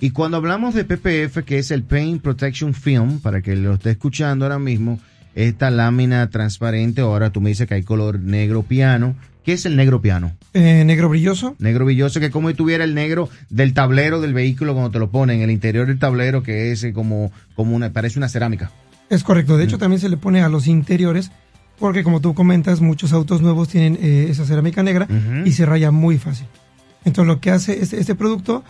Speaker 6: Y cuando hablamos de PPF, que es el Paint Protection Film, para que lo esté escuchando ahora mismo, esta lámina transparente, ahora tú me dices que hay color negro piano. ¿Qué es el negro piano?
Speaker 17: Eh, negro brilloso,
Speaker 6: Negro brilloso, que es como si tuviera el negro del tablero del vehículo cuando te lo ponen, en el interior del tablero, que es eh, como, como una, parece una cerámica.
Speaker 17: es correcto. De hecho, también se le pone a los interiores, porque como tú comentas, muchos autos nuevos tienen eh, esa cerámica negra y se raya muy fácil. Entonces, lo que hace este, este producto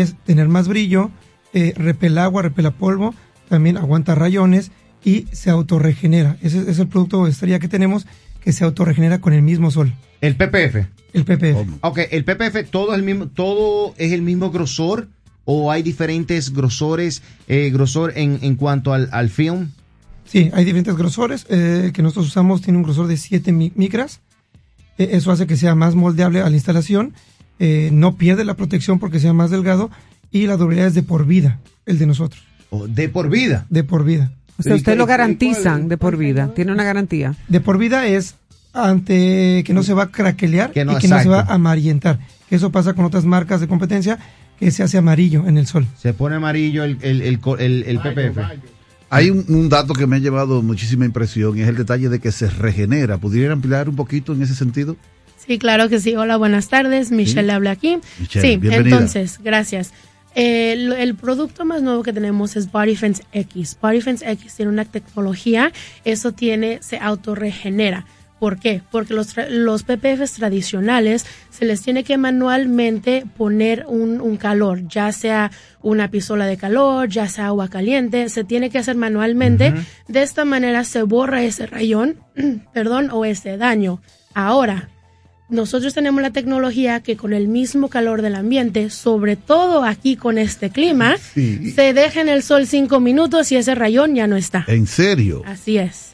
Speaker 17: es tener más brillo, eh, repela agua, repela polvo, también aguanta rayones y se autorregenera. Ese es el producto estrella que tenemos que se autorregenera con el mismo sol.
Speaker 6: El PPF.
Speaker 17: El PPF.
Speaker 6: Ok, el PPF todo es el mismo, todo es el mismo grosor o hay diferentes grosores, eh, grosor en, en cuanto al, al film.
Speaker 17: Sí, hay diferentes grosores. eh, el que nosotros usamos tiene un grosor de 7 mi- micras. Eh, eso hace que sea más moldeable a la instalación. Eh, no pierde la protección porque sea más delgado. Y la durabilidad es de por vida, el de nosotros.
Speaker 6: ¿De por vida?
Speaker 17: De por vida.
Speaker 8: O sea, ustedes lo garantizan de por vida. Tiene una garantía.
Speaker 17: De por vida es ante que no se va a craquelear
Speaker 6: Que no,
Speaker 17: y que no se va a amarillentar. Que eso pasa con otras marcas de competencia que se hace amarillo en el sol.
Speaker 6: Se pone amarillo el, el, el, el- el PPF.
Speaker 7: Hay un, un dato que me ha llevado muchísima impresión y es el detalle de que se regenera. ¿Pudiera ampliar un poquito en ese sentido?
Speaker 19: Sí, claro que sí. Hola, buenas tardes. Michelle habla aquí.
Speaker 7: Michelle,
Speaker 19: sí,
Speaker 7: bienvenida.
Speaker 19: entonces, gracias. El producto más nuevo que tenemos es Body Fence X. Body Fence X tiene una tecnología, eso tiene, se autorregenera. ¿Por qué? Porque los, los PPFs tradicionales se les tiene que manualmente poner un, un calor, ya sea una pistola de calor, ya sea agua caliente, se tiene que hacer manualmente. De esta manera se borra ese rayón, [CLEARS THROAT] perdón, o ese daño. Ahora, nosotros tenemos la tecnología que con el mismo calor del ambiente, sobre todo aquí con este clima,
Speaker 7: Sí.
Speaker 19: se deja en el sol cinco minutos y ese rayón ya no está.
Speaker 7: ¿En serio?
Speaker 19: Así es.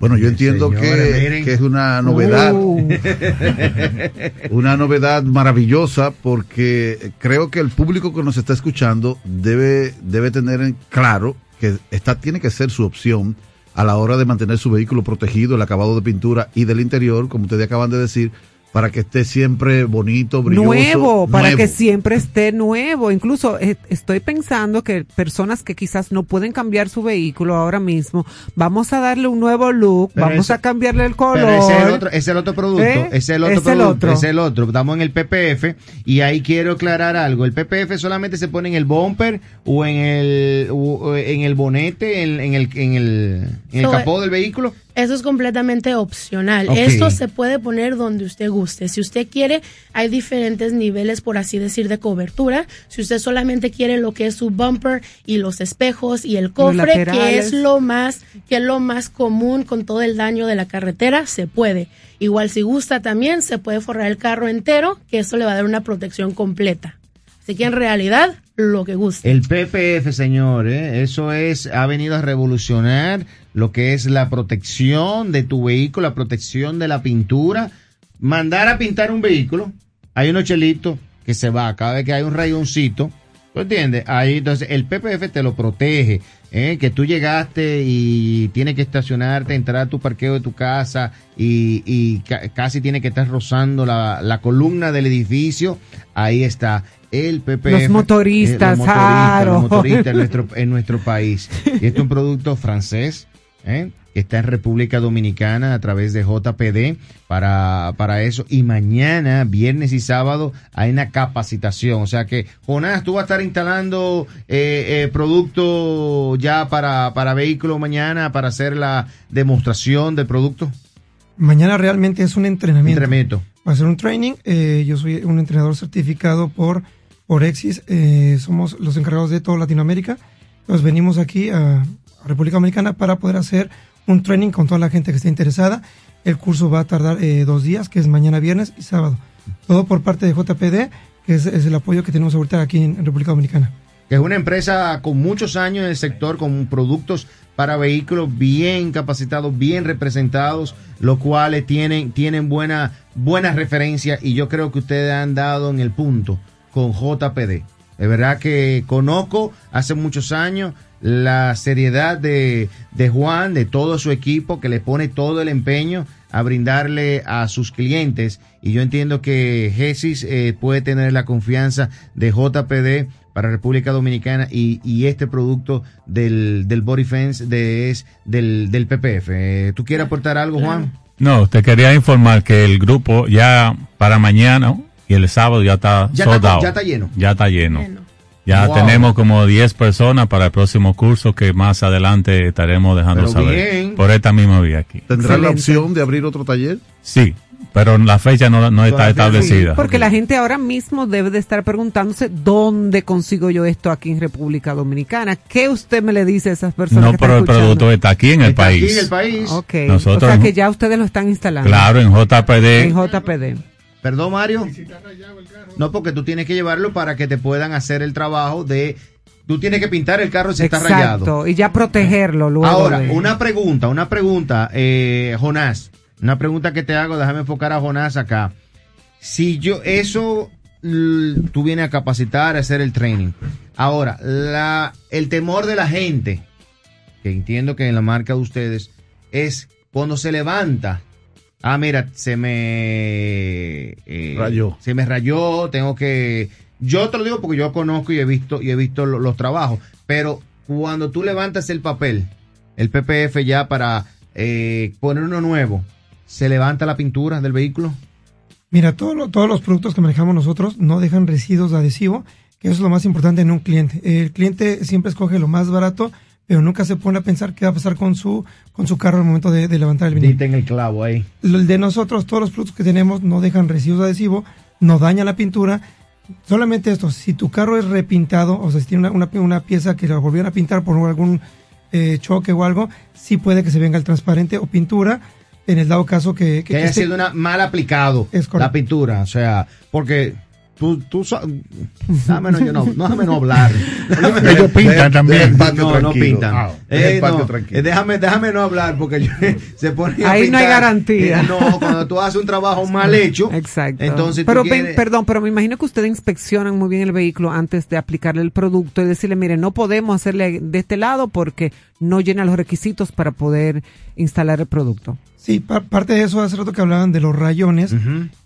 Speaker 7: Bueno, yo entiendo que, es una novedad,
Speaker 6: Uh. [LAUGHS]
Speaker 7: una novedad maravillosa porque creo que el público que nos está escuchando debe, debe tener en claro que esta tiene que ser su opción a la hora de mantener su vehículo protegido, el acabado de pintura y del interior, como ustedes acaban de decir, para que esté siempre bonito, brilloso.
Speaker 8: nuevo, para
Speaker 7: nuevo.
Speaker 8: que siempre esté nuevo. Incluso eh, estoy pensando que personas que quizás no pueden cambiar su vehículo ahora mismo, vamos a darle un nuevo look,
Speaker 6: Pero
Speaker 8: vamos
Speaker 6: ese-
Speaker 8: a cambiarle el color.
Speaker 6: Pero ese es el otro, ese es el otro producto,
Speaker 8: ¿Eh?
Speaker 6: ese es el otro
Speaker 8: Es el
Speaker 6: producto,
Speaker 8: otro.
Speaker 6: ese es el otro. Estamos en el PPF y ahí quiero aclarar algo. El PPF solamente se pone en el bumper o en el o- o en el bonete, en, en el en el en el
Speaker 19: So,
Speaker 6: capó del vehículo.
Speaker 19: Eso es completamente opcional. Esto se puede poner donde usted guste. Si usted quiere, hay diferentes niveles, por así decir, de cobertura. Si usted solamente quiere lo que es su bumper y los espejos y el cofre, que es lo más, que es lo más común con todo el daño de la carretera, se puede. Igual si gusta también, se puede forrar el carro entero, que eso le va a dar una protección completa. Así que en realidad, lo que guste.
Speaker 6: El PPF, señor, ¿eh? eso es, ha venido a revolucionar lo que es la protección de tu vehículo, la protección de la pintura. Mandar a pintar un vehículo, hay unos chelitos que se va cada vez que hay un rayoncito, ¿tú entiendes? Ahí, entonces, el PPF te lo protege. ¿eh? Que tú llegaste y tienes que estacionarte, entrar a tu parqueo de tu casa y, y ca- casi tiene que estar rozando la, la columna del edificio. Ahí está el PPF.
Speaker 8: Los motoristas,
Speaker 6: eh, los motoristas,
Speaker 8: claro.
Speaker 6: los motoristas en nuestro, en nuestro país. Y este es un producto francés, ¿eh? que está en República Dominicana a través de JPD para, para eso. Y mañana, viernes y sábado, hay una capacitación. O sea que, Jonás, tú vas a estar instalando eh, eh, producto ya para, para vehículos mañana para hacer la demostración del producto.
Speaker 17: Mañana realmente es un entrenamiento.
Speaker 6: Entrenamiento.
Speaker 17: Va a ser un training. eh, yo soy un entrenador certificado por, por Exis. somos los encargados de toda Latinoamérica. Entonces venimos aquí a República Dominicana para poder hacer un training con toda la gente que esté interesada. El curso va a tardar eh, dos días, que es mañana viernes y sábado. Todo por parte de JPD, que es, el apoyo que tenemos ahorita aquí en, República Dominicana.
Speaker 6: es una empresa con muchos años en el sector, con productos para vehículos bien capacitados, bien representados, los cuales tienen, tienen buena, buena referencia y yo creo que ustedes han dado en el punto con JPD. Es verdad que conozco hace muchos años la seriedad de, de Juan, de todo su equipo, que le pone todo el empeño a brindarle a sus clientes. Y yo entiendo que Gesis eh, puede tener la confianza de JPD para República Dominicana y, y este producto del, del Body Fence de, es del, del PPF. Eh, ¿Tú quieres aportar algo, Juan?
Speaker 18: No, te quería informar que el grupo ya para mañana y el sábado ya está
Speaker 6: Ya
Speaker 18: sold
Speaker 6: está-
Speaker 18: out.
Speaker 6: ya está lleno.
Speaker 18: Ya está lleno. Ya
Speaker 6: Wow.
Speaker 18: tenemos como 10 personas para el próximo curso que más adelante estaremos dejando
Speaker 7: Pero
Speaker 18: saber.
Speaker 7: bien.
Speaker 18: Por esta misma vía aquí.
Speaker 7: ¿Tendrá la opción de abrir otro taller?
Speaker 18: Sí, pero la fecha no, no está establecida.
Speaker 8: Porque la gente ahora mismo debe de estar preguntándose dónde consigo yo esto aquí en República Dominicana. ¿Qué usted me le dice a esas personas?
Speaker 18: No,
Speaker 8: que
Speaker 18: pero el
Speaker 8: están escuchando?
Speaker 18: producto está aquí en el
Speaker 6: Está aquí
Speaker 18: país.
Speaker 6: en el país.
Speaker 8: Ok.
Speaker 18: Nosotros-
Speaker 8: o sea que ya ustedes lo están instalando.
Speaker 18: Claro, en JPD.
Speaker 8: En JPD.
Speaker 6: Perdón, Mario. No, porque tú tienes que llevarlo para que te puedan hacer el trabajo de tú tienes que pintar el carro si está
Speaker 8: Exacto,
Speaker 6: rayado.
Speaker 8: y ya protegerlo luego.
Speaker 6: Ahora,
Speaker 8: de-
Speaker 6: una pregunta, una pregunta, eh, Jonás. Una pregunta que te hago, déjame enfocar a Jonás acá. Si yo, eso, tú vienes a capacitar, a hacer el training. Ahora, la, el temor de la gente, que entiendo que en la marca de ustedes, es cuando se levanta. Ah, mira, se me eh,
Speaker 7: Rayó.
Speaker 6: Se me rayó, tengo que. Yo te lo digo porque yo conozco y he visto y he visto lo- los trabajos. Pero cuando tú levantas el papel, el PPF ya para eh, poner uno nuevo, ¿se levanta la pintura del vehículo?
Speaker 17: Mira, todo lo- todos los productos que manejamos nosotros no dejan residuos de adhesivo, que eso es lo más importante en un cliente. El cliente siempre escoge lo más barato, pero nunca se pone a pensar qué va a pasar con su, con su carro al momento de, de levantar el vinil.
Speaker 6: Dite en el clavo ahí.
Speaker 17: El de nosotros, todos los productos que tenemos no dejan residuos de adhesivo, no daña la pintura. Solamente esto, si tu carro es repintado, o sea, si tiene una, una, una pieza que la volvieron a pintar por algún eh, choque o algo, sí puede que se venga el transparente o pintura, en el dado caso que...
Speaker 6: Que haya
Speaker 17: esté-
Speaker 6: sido una, mal aplicado
Speaker 17: Es correcto.
Speaker 6: la pintura. O sea, porque tú, tú Dame no, yo no, no, déjame no hablar. Déjame-
Speaker 13: Ellos pintan también. Patio
Speaker 6: no, no
Speaker 13: tranquilo.
Speaker 6: pintan.
Speaker 13: Ah,
Speaker 6: Eh,
Speaker 7: patio
Speaker 6: no,
Speaker 7: tranquilo.
Speaker 6: eh, déjame, déjame no hablar porque yo- [LAUGHS] se pone a
Speaker 8: Ahí no hay garantía.
Speaker 6: Eh, no, cuando tú haces un trabajo mal hecho,
Speaker 8: Exacto.
Speaker 6: entonces tú
Speaker 8: pero, pen-
Speaker 6: quieres-
Speaker 8: perdón, pero me imagino que ustedes inspeccionan muy bien el vehículo antes de aplicarle el producto y decirle, mire, no podemos hacerle de este lado porque no llena los requisitos para poder instalar el producto.
Speaker 17: Sí, pa- parte de eso, hace rato que hablaban de los rayones,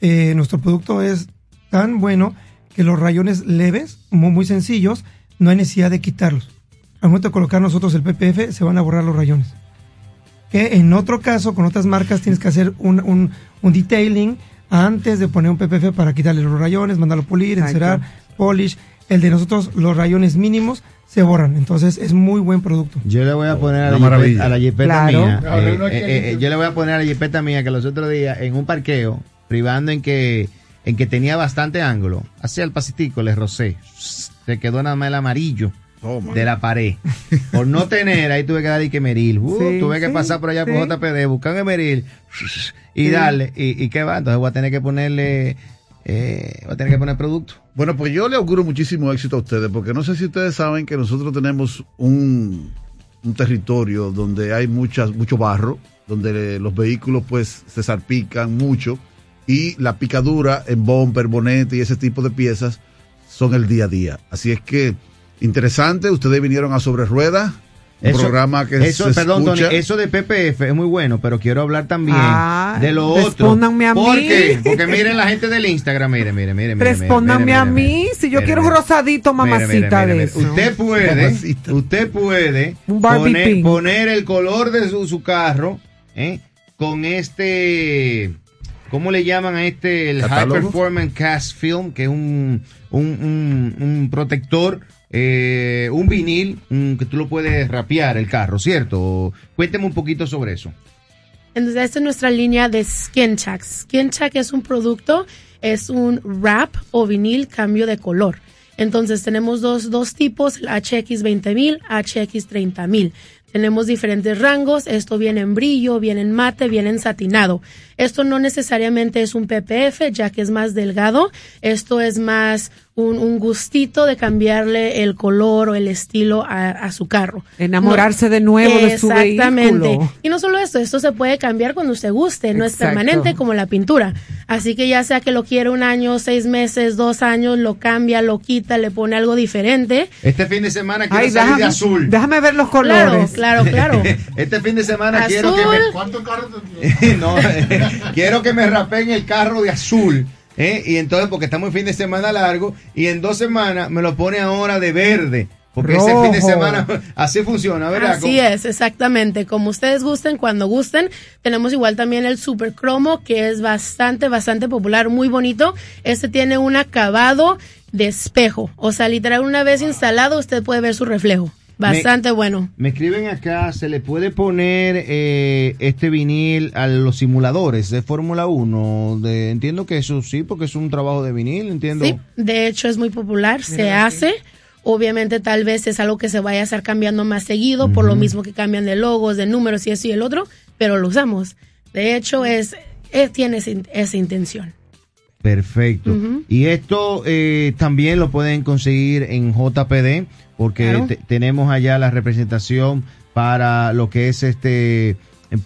Speaker 17: eh, nuestro producto es tan bueno que los rayones leves, muy, muy sencillos, no hay necesidad de quitarlos. Al momento de colocar nosotros el PPF, se van a borrar los rayones. Que en otro caso, con otras marcas, tienes que hacer un, un, un detailing antes de poner un PPF para quitarle los rayones, mandarlo a pulir, encerar, polish. El de nosotros, los rayones mínimos se borran. Entonces, es muy buen producto.
Speaker 6: Yo le voy a poner a la, jipeta,
Speaker 7: maravilla.
Speaker 6: a la jipeta
Speaker 8: Claro.
Speaker 6: mía.
Speaker 13: Claro,
Speaker 6: eh, eh, eh, yo le voy a poner a la jipeta mía que los otros días en un parqueo, privando en que en que tenía bastante ángulo, hacia el pasitico le rocé. Se quedó nada más el amarillo
Speaker 7: Toma.
Speaker 6: de la pared. Por no tener, ahí tuve que dar y que meril. Uh,
Speaker 8: Sí,
Speaker 6: tuve que
Speaker 8: sí,
Speaker 6: pasar por allá
Speaker 8: sí.
Speaker 6: por JPD, buscar un meril y
Speaker 8: Sí.
Speaker 6: darle. Y, ¿Y qué va? Entonces voy a tener que ponerle, eh, voy a tener que poner producto.
Speaker 7: Bueno, pues yo le auguro muchísimo éxito a ustedes, porque no sé si ustedes saben que nosotros tenemos un, un territorio donde hay muchas, mucho barro, donde los vehículos pues se salpican mucho y la picadura en bumper, bonete y ese tipo de piezas son el día a día. Así es que interesante, ustedes vinieron a Sobre Ruedas, un programa que
Speaker 6: eso,
Speaker 7: se
Speaker 6: perdón, Tony,
Speaker 7: escucha.
Speaker 6: eso de PPF es muy bueno, pero quiero hablar también
Speaker 8: Ah,
Speaker 6: de lo otro.
Speaker 8: respóndanme a
Speaker 6: ¿Por
Speaker 8: mí.
Speaker 6: qué? Porque miren la gente del Instagram, mire, mire, mire, mire.
Speaker 8: Respóndame
Speaker 6: mire,
Speaker 8: a mí,
Speaker 6: mire.
Speaker 8: si yo
Speaker 6: Mire,
Speaker 8: quiero un
Speaker 6: mire.
Speaker 8: rosadito mamacita
Speaker 6: Mire, mire,
Speaker 8: de
Speaker 6: mire,
Speaker 8: eso.
Speaker 6: Usted puede,
Speaker 7: Mamacita.
Speaker 6: usted puede poner, poner el color de su, su carro ¿eh? con este, ¿cómo le llaman a este? El High. Performance Cast Film, que es un, un, un, un protector, eh, un vinil un- que tú lo puedes rapear el carro, ¿cierto? Cuénteme un poquito sobre eso.
Speaker 19: Entonces, esta es nuestra línea de Skin Check. Skin Check es un producto, es un wrap o vinil cambio de color. Entonces, tenemos dos, dos tipos, el HX 20000, HX 30000. Tenemos diferentes rangos, esto viene en brillo, viene en mate, viene en satinado. Esto no necesariamente es un PPF, ya que es más delgado. Esto es más un, un gustito de cambiarle el color o el estilo a, a su carro.
Speaker 8: Enamorarse
Speaker 19: No-
Speaker 8: de nuevo de su
Speaker 19: Exactamente.
Speaker 8: vehículo.
Speaker 19: Y no solo esto, esto se puede cambiar cuando usted guste, no es permanente como la pintura. Así que ya sea que lo quiere un año, seis meses, dos años, lo cambia, lo quita, le pone algo diferente.
Speaker 6: Este fin de semana quiero
Speaker 8: Ay,
Speaker 6: salir de azul.
Speaker 8: déjame ver los colores.
Speaker 19: claro, claro. [LAUGHS]
Speaker 6: Este fin de semana
Speaker 19: Azul.
Speaker 6: quiero que me... ¿Cuántos [LAUGHS] carros no, eh, [LAUGHS] quiero que me rapeen el carro de azul. ¿Eh? Y entonces, porque estamos en fin de semana largo, y en dos semanas me lo pone ahora de verde. Porque ese fin de semana [LAUGHS] así funciona, ¿verdad?
Speaker 19: Así es, exactamente. Como ustedes gusten, cuando gusten. Tenemos igual también el Super Cromo, que es bastante, bastante popular, muy bonito. Este tiene un acabado de espejo. O sea, literal, una vez instalado, usted puede ver su reflejo. Bastante bueno.
Speaker 6: Me escriben acá, ¿se le puede poner eh, este vinil a los simuladores de Fórmula 1? De, entiendo que eso sí, porque es un trabajo de vinil, entiendo.
Speaker 19: Sí, de hecho es muy popular, se hace. Obviamente tal vez es algo que se vaya a estar cambiando más seguido, por lo mismo que cambian de logos, de números y eso y el otro, pero lo usamos. De hecho es, eh, tiene esa, in- esa intención.
Speaker 6: Perfecto. Y esto eh, también lo pueden conseguir en JPD, porque
Speaker 19: Claro.
Speaker 6: te- tenemos allá la representación para lo que es este eh,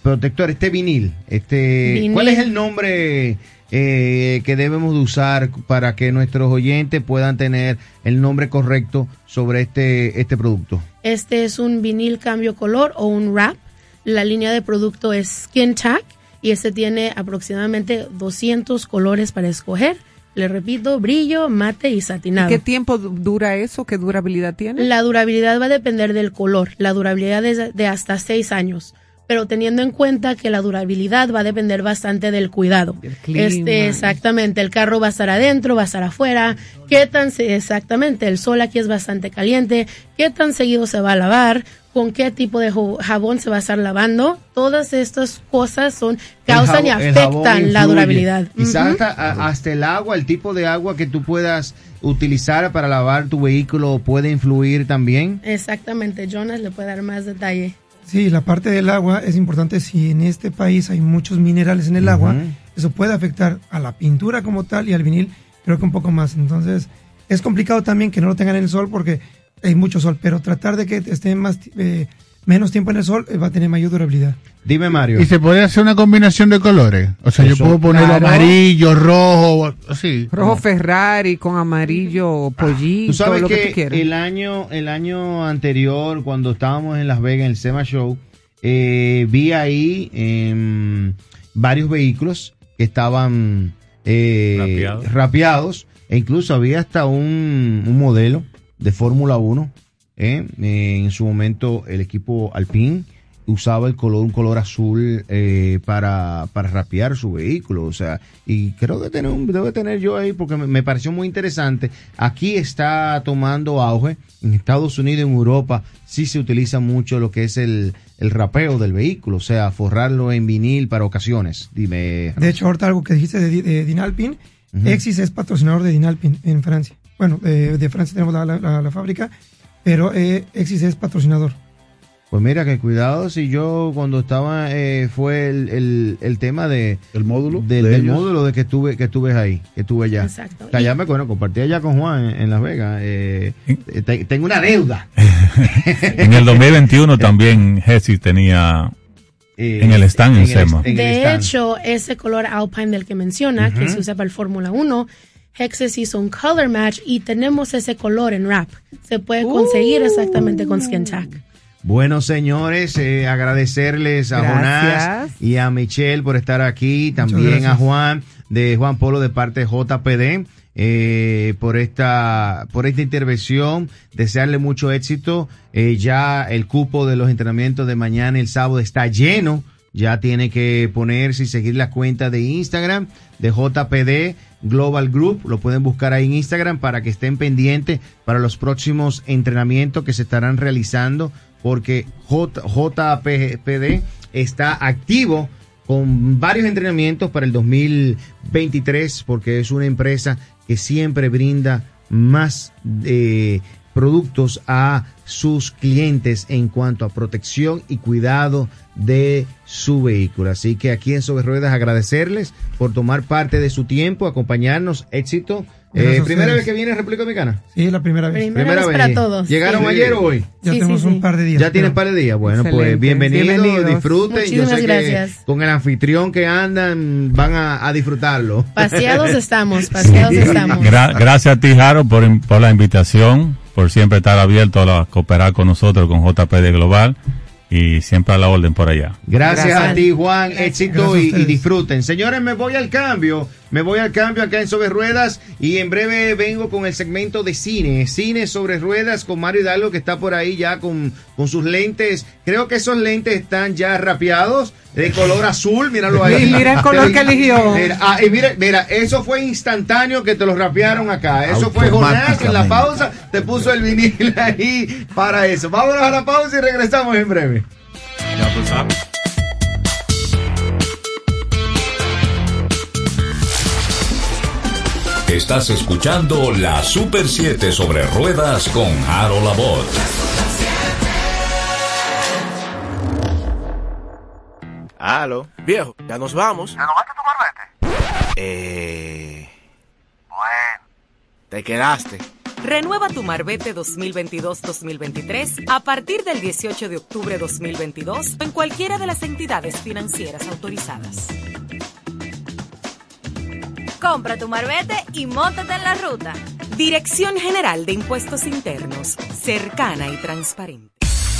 Speaker 6: protector, este vinil. Este,
Speaker 19: Vinil.
Speaker 6: ¿Cuál es el nombre eh, que debemos de usar para que nuestros oyentes puedan tener el nombre correcto sobre este, este producto?
Speaker 19: Este es un vinil cambio color o un wrap. La línea de producto es Skin Tack y este tiene aproximadamente 200 colores para escoger. Le repito, brillo, mate y satinado.
Speaker 8: ¿Qué tiempo du- dura eso? ¿Qué durabilidad tiene?
Speaker 19: La durabilidad va a depender del color. La durabilidad es de hasta 6 años. Pero teniendo en cuenta que la durabilidad va a depender bastante del cuidado.
Speaker 8: clima.
Speaker 19: Este, exactamente, el carro va a estar adentro, va a estar afuera. ¿Qué tan exactamente? El sol aquí es bastante caliente. ¿Qué tan seguido se va a lavar? ¿Con qué tipo de jabón se va a estar lavando? Todas estas cosas son causan y afectan la durabilidad.
Speaker 6: Quizás hasta el agua, el tipo de agua que tú puedas utilizar para lavar tu vehículo puede influir también.
Speaker 19: Exactamente, Jonas le puede dar más detalle.
Speaker 17: Sí, la parte del agua es importante si en este país hay muchos minerales en el agua, eso puede afectar a la pintura como tal y al vinil, creo que un poco más. Entonces, es complicado también que no lo tengan en el sol porque hay mucho sol, pero tratar de que esté más eh, menos tiempo en el sol eh, va a tener mayor durabilidad.
Speaker 6: Dime, Mario.
Speaker 20: Y se puede hacer una combinación de colores. O sea,
Speaker 8: Eso,
Speaker 20: yo puedo poner
Speaker 8: claro.
Speaker 20: amarillo, rojo, así.
Speaker 8: Rojo Ferrari con amarillo pollito,
Speaker 6: Tú sabes
Speaker 8: lo que,
Speaker 6: que,
Speaker 8: tú
Speaker 6: el año el año anterior, cuando estábamos en Las Vegas, en el SEMA Show, eh, vi ahí em, varios vehículos que estaban eh,
Speaker 18: Rapeados.
Speaker 6: rapeados, e incluso había hasta un, un modelo de Fórmula 1. eh, en su momento, el equipo Alpine usaba el color, un color azul eh, para, para rapear su vehículo. O sea, y creo que tener un, debe tener yo ahí porque me, me pareció muy interesante. Aquí está tomando auge. En Estados Unidos, en Europa, sí se utiliza mucho lo que es el, el rapeo del vehículo, o sea, forrarlo en vinil para ocasiones. Dime.
Speaker 17: De hecho, ahorita algo que dijiste de, de Dinalpin. Exis es patrocinador de Dinalpin en Francia. Bueno, eh, de Francia tenemos la, la- la- la fábrica, pero eh, Exis es patrocinador.
Speaker 6: Pues mira, que cuidado si yo cuando estaba eh, fue el, el, el tema de
Speaker 7: el módulo
Speaker 6: del,
Speaker 7: de
Speaker 6: del módulo de que estuve que estuve ahí, que estuve allá.
Speaker 19: Exacto.
Speaker 6: Que allá me bueno, compartí allá con Juan en, en Las Vegas. eh, eh, te- tengo una deuda. [LAUGHS]
Speaker 18: En el 2021 también Jessie tenía
Speaker 6: Eh,
Speaker 18: en el stand en,
Speaker 6: en el-
Speaker 18: SEMA.
Speaker 6: en el
Speaker 19: De
Speaker 6: stand.
Speaker 19: hecho, ese color Alpine del que menciona, que
Speaker 6: Ujú.
Speaker 19: se usa para el Fórmula 1, Hexes hizo un color match y tenemos ese color en wrap. Se puede conseguir exactamente con Skin Tack.
Speaker 6: Bueno, señores, eh, agradecerles a
Speaker 19: Gracias.
Speaker 6: Jonás y a Michelle por estar aquí, también a Juan de Juan Polo de parte de JPD eh, por esta por esta intervención, desearle mucho éxito. Eh, ya el cupo de los entrenamientos de mañana el sábado está lleno. Ya tiene que ponerse y seguir la cuenta de Instagram de JPD Global Group. Lo pueden buscar ahí en Instagram para que estén pendientes para los próximos entrenamientos que se estarán realizando porque JPD está activo con varios entrenamientos para el 2023 porque es una empresa que siempre brinda más eh, productos a sus clientes en cuanto a protección y cuidado de su vehículo. Así que aquí en Sobre Ruedas agradecerles por tomar parte de su tiempo, acompañarnos, éxito. Eh, primera vez que viene a República Dominicana.
Speaker 17: Sí, la primera vez.
Speaker 19: Primera vez para todos.
Speaker 6: ¿Llegaron
Speaker 19: Sí.
Speaker 6: ayer o hoy?
Speaker 17: Ya tenemos un par de días.
Speaker 6: Ya tienen un par de días. Bueno, pues
Speaker 8: Excelente.
Speaker 6: bienvenidos,
Speaker 8: Bienvenidos.
Speaker 6: disfruten. Yo
Speaker 19: Muchísimas
Speaker 6: sé
Speaker 19: gracias.
Speaker 6: que con el anfitrión que andan van a, a disfrutarlo.
Speaker 19: Paseados [LAUGHS] estamos, paseados estamos.
Speaker 18: Gra- gracias a ti, Jaro, por, por la invitación, por siempre estar abierto a, la- cooperar con nosotros, con JPD Global, y siempre a la orden por allá.
Speaker 6: Gracias,
Speaker 19: Gracias.
Speaker 6: a ti, Juan. Éxito
Speaker 17: Gracias
Speaker 6: y, disfruten. Señores, me voy al cambio. Me voy al cambio acá en Sobre Ruedas y en breve vengo con el segmento de cine. Cine sobre ruedas con Mario Hidalgo que está por ahí ya con, con sus lentes. Creo que esos lentes están ya rapeados de color azul. Míralo ahí.
Speaker 8: Y mira el [LAUGHS] color que eligió.
Speaker 6: Mira, ah, y mira, mira, eso fue instantáneo que te lo rapearon acá. Eso fue Jonás en la pausa. Te puso el vinil ahí para eso. Vámonos a la pausa y regresamos en breve.
Speaker 5: Estás escuchando la Super 7 sobre ruedas con Harold Labor.
Speaker 4: Aló, viejo, ya nos vamos.
Speaker 9: ¿Renovaste tu marbete?
Speaker 4: Eh, Te quedaste.
Speaker 10: Renueva tu Marbete 2022-2023 a partir del 18 de octubre 2022 en cualquiera de las entidades financieras autorizadas.
Speaker 11: Compra tu marbete y móntate en la ruta.
Speaker 10: Dirección General de Impuestos Internos, cercana y transparente.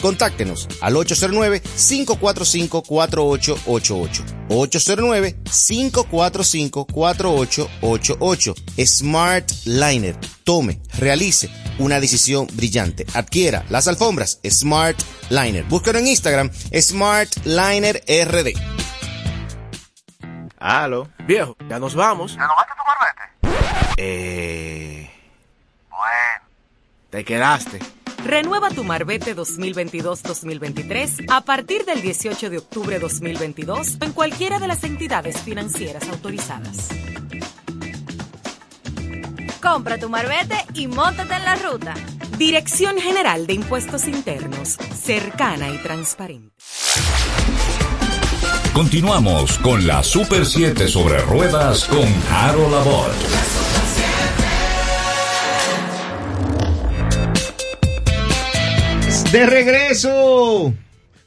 Speaker 12: Contáctenos al 809-545-4888. 809-545-4888. Smart Liner. Tome, realice una decisión brillante. Adquiera las alfombras Smart Liner. Búsquelo en Instagram Smart Liner RD.
Speaker 4: Aló. Viejo, ya nos vamos.
Speaker 9: ¿Renovaste tu marbete?
Speaker 4: Eh.
Speaker 9: Bueno.
Speaker 4: Te quedaste.
Speaker 10: Renueva tu Marbete 2022-2023 a partir del 18 de octubre 2022 en cualquiera de las entidades financieras autorizadas.
Speaker 11: Compra tu marbete y móntate en la ruta.
Speaker 10: Dirección General de Impuestos Internos, cercana y transparente.
Speaker 5: Continuamos con la Super 7 sobre ruedas con Harold Abbott.
Speaker 6: De regreso.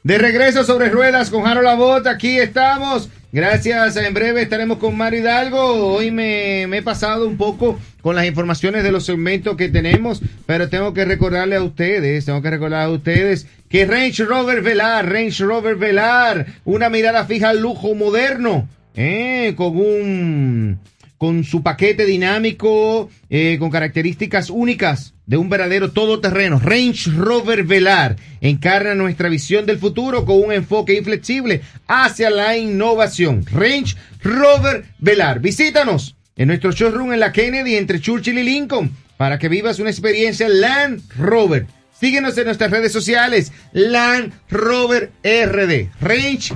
Speaker 6: De regreso sobre ruedas con Harold Labot. Aquí estamos. Gracias. En breve estaremos con Mario Hidalgo. Hoy me, me he pasado un poco con las informaciones de los segmentos que tenemos, pero tengo que recordarle a ustedes, tengo que recordar a ustedes que Range Rover Velar, Range Rover Velar, una mirada fija al lujo moderno, eh, con un con su paquete dinámico, eh, con características únicas de un verdadero todoterreno. Range Rover Velar encarna nuestra visión del futuro con un enfoque inflexible hacia la innovación. Range Rover Velar. Visítanos en nuestro showroom en la Kennedy entre Churchill y Lincoln para que vivas una experiencia Land Rover. Síguenos en nuestras redes sociales, Land Rover RD, Range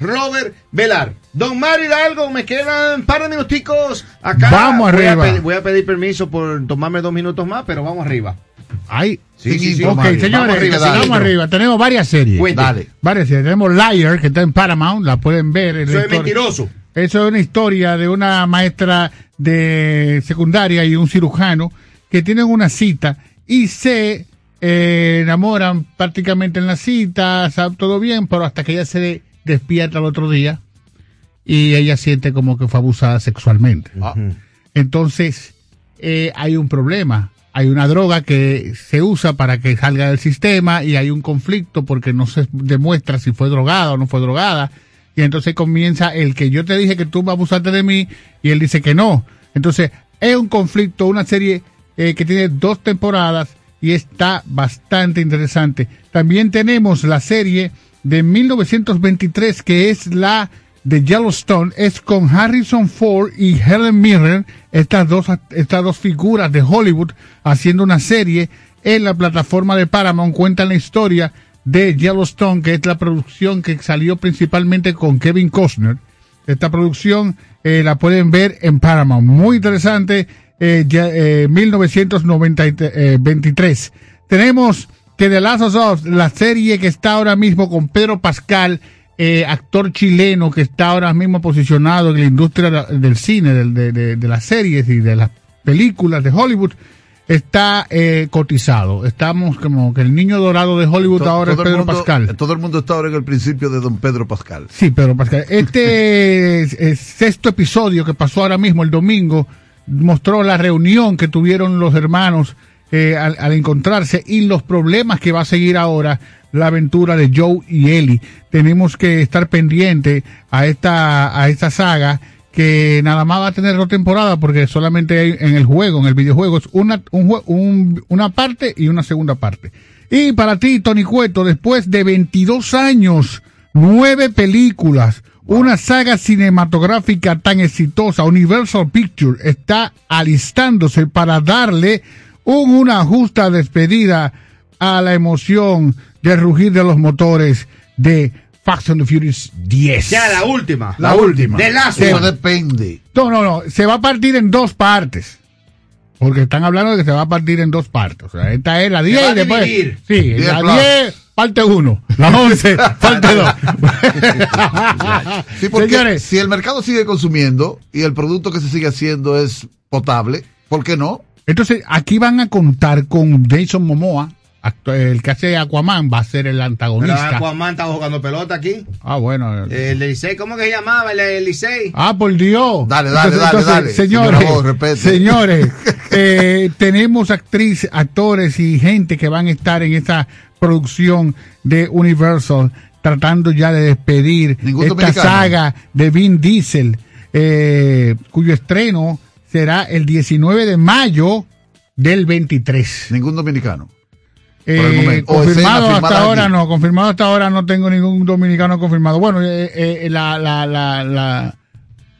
Speaker 6: Rover Velar. Don Mario Hidalgo, me quedan un par de minuticos acá.
Speaker 20: Vamos
Speaker 6: Voy
Speaker 20: arriba.
Speaker 6: Voy a, pedir permiso por tomarme dos minutos más, pero vamos arriba.
Speaker 20: Ay,
Speaker 6: Sí, sí, sí.
Speaker 20: ok, señores,
Speaker 6: Vamos arriba,
Speaker 20: vamos
Speaker 6: dale.
Speaker 20: arriba. Tenemos varias series.
Speaker 6: Dale.
Speaker 20: Varias series. Tenemos Liar, que está en Paramount, la pueden ver.
Speaker 6: Eso es
Speaker 20: historia-
Speaker 6: mentiroso.
Speaker 20: Eso es una historia de una maestra de secundaria y un cirujano que tienen una cita y se eh, enamoran prácticamente en la cita, todo bien, pero hasta que ella se de- despierta el otro día y ella siente como que fue abusada sexualmente. Entonces, eh, hay un problema. Hay una droga que se usa para que salga del sistema y hay un conflicto porque no se demuestra si fue drogada o no fue drogada. Y entonces comienza el que yo te dije que tú abusaste de mí y él dice que no. Entonces, es un conflicto, una serie eh, que tiene dos temporadas y está bastante interesante. También tenemos la serie de 1923 que es la de Yellowstone es con Harrison Ford y Helen Mirren, estas dos, estas dos figuras de Hollywood haciendo una serie en la plataforma de Paramount, cuentan la historia de Yellowstone, que es la producción que salió principalmente con Kevin Costner. Esta producción eh, la pueden ver en Paramount. Muy interesante, eh, ya, eh, 1923. Tenemos que The Last of Us, la serie que está ahora mismo con Pedro Pascal, eh, actor chileno que está ahora mismo posicionado en la industria de- del cine, del- de, de- de las series y de las películas de Hollywood. está eh, cotizado. Estamos como que el niño dorado de Hollywood ahora es Pedro
Speaker 7: mundo,
Speaker 20: Pascal.
Speaker 7: Todo el mundo está ahora en el principio de don Pedro Pascal.
Speaker 20: Sí, Pedro Pascal. [LAUGHS] Este es- es sexto episodio que pasó ahora mismo el domingo mostró la reunión que tuvieron los hermanos eh, al, al encontrarse y los problemas que va a seguir ahora la aventura de Joe y Ellie. Tenemos que estar pendiente a esta a esta saga que nada más va a tener dos temporadas porque solamente hay en el juego, en el videojuego, es una, un un- una parte y una segunda parte. Y para ti, Tony Cueto, después de 22 años, nueve películas, una saga cinematográfica tan exitosa, Universal Pictures está alistándose para darle un- una justa despedida a la emoción del rugir de los motores de Fast and the Furious 10.
Speaker 6: Ya, la última.
Speaker 20: La última.
Speaker 6: De
Speaker 20: Se-
Speaker 6: One.
Speaker 7: depende.
Speaker 20: No, no, no. Se va a partir en dos partes. Porque están hablando de que se va a partir en dos partes. O sea, esta es la 10
Speaker 6: va
Speaker 20: y después.
Speaker 6: dividir.
Speaker 20: Sí,
Speaker 7: 10
Speaker 20: la
Speaker 7: plus.
Speaker 20: 10, parte 1. La 11, [LAUGHS] parte 2.
Speaker 7: Sí, porque
Speaker 20: Señores.
Speaker 7: si el mercado sigue consumiendo y el producto que se sigue haciendo es potable, ¿por qué no?
Speaker 20: Entonces, aquí van a contar con Jason Momoa. El que hace Aquaman va a ser el
Speaker 6: Pero
Speaker 20: antagonista.
Speaker 6: Aquaman estaba jugando pelota aquí.
Speaker 20: Ah, bueno.
Speaker 6: El Licey, ¿cómo que se llamaba? El, Licey.
Speaker 20: Ah, por Dios.
Speaker 7: Dale, dale, dale, dale.
Speaker 20: Señores, señores, [LAUGHS] eh, tenemos actrices, actores y gente que van a estar en esta producción de Universal tratando ya de despedir
Speaker 7: Ningún
Speaker 20: esta
Speaker 7: dominicano.
Speaker 20: saga de Vin Diesel, eh, cuyo estreno será el 19 de mayo del 23.
Speaker 7: Ningún dominicano.
Speaker 20: Eh, confirmado
Speaker 7: escena
Speaker 20: hasta ahora
Speaker 7: aquí.
Speaker 20: no, confirmado hasta ahora no tengo ningún dominicano confirmado. Bueno, eh, eh, la, la, la, la,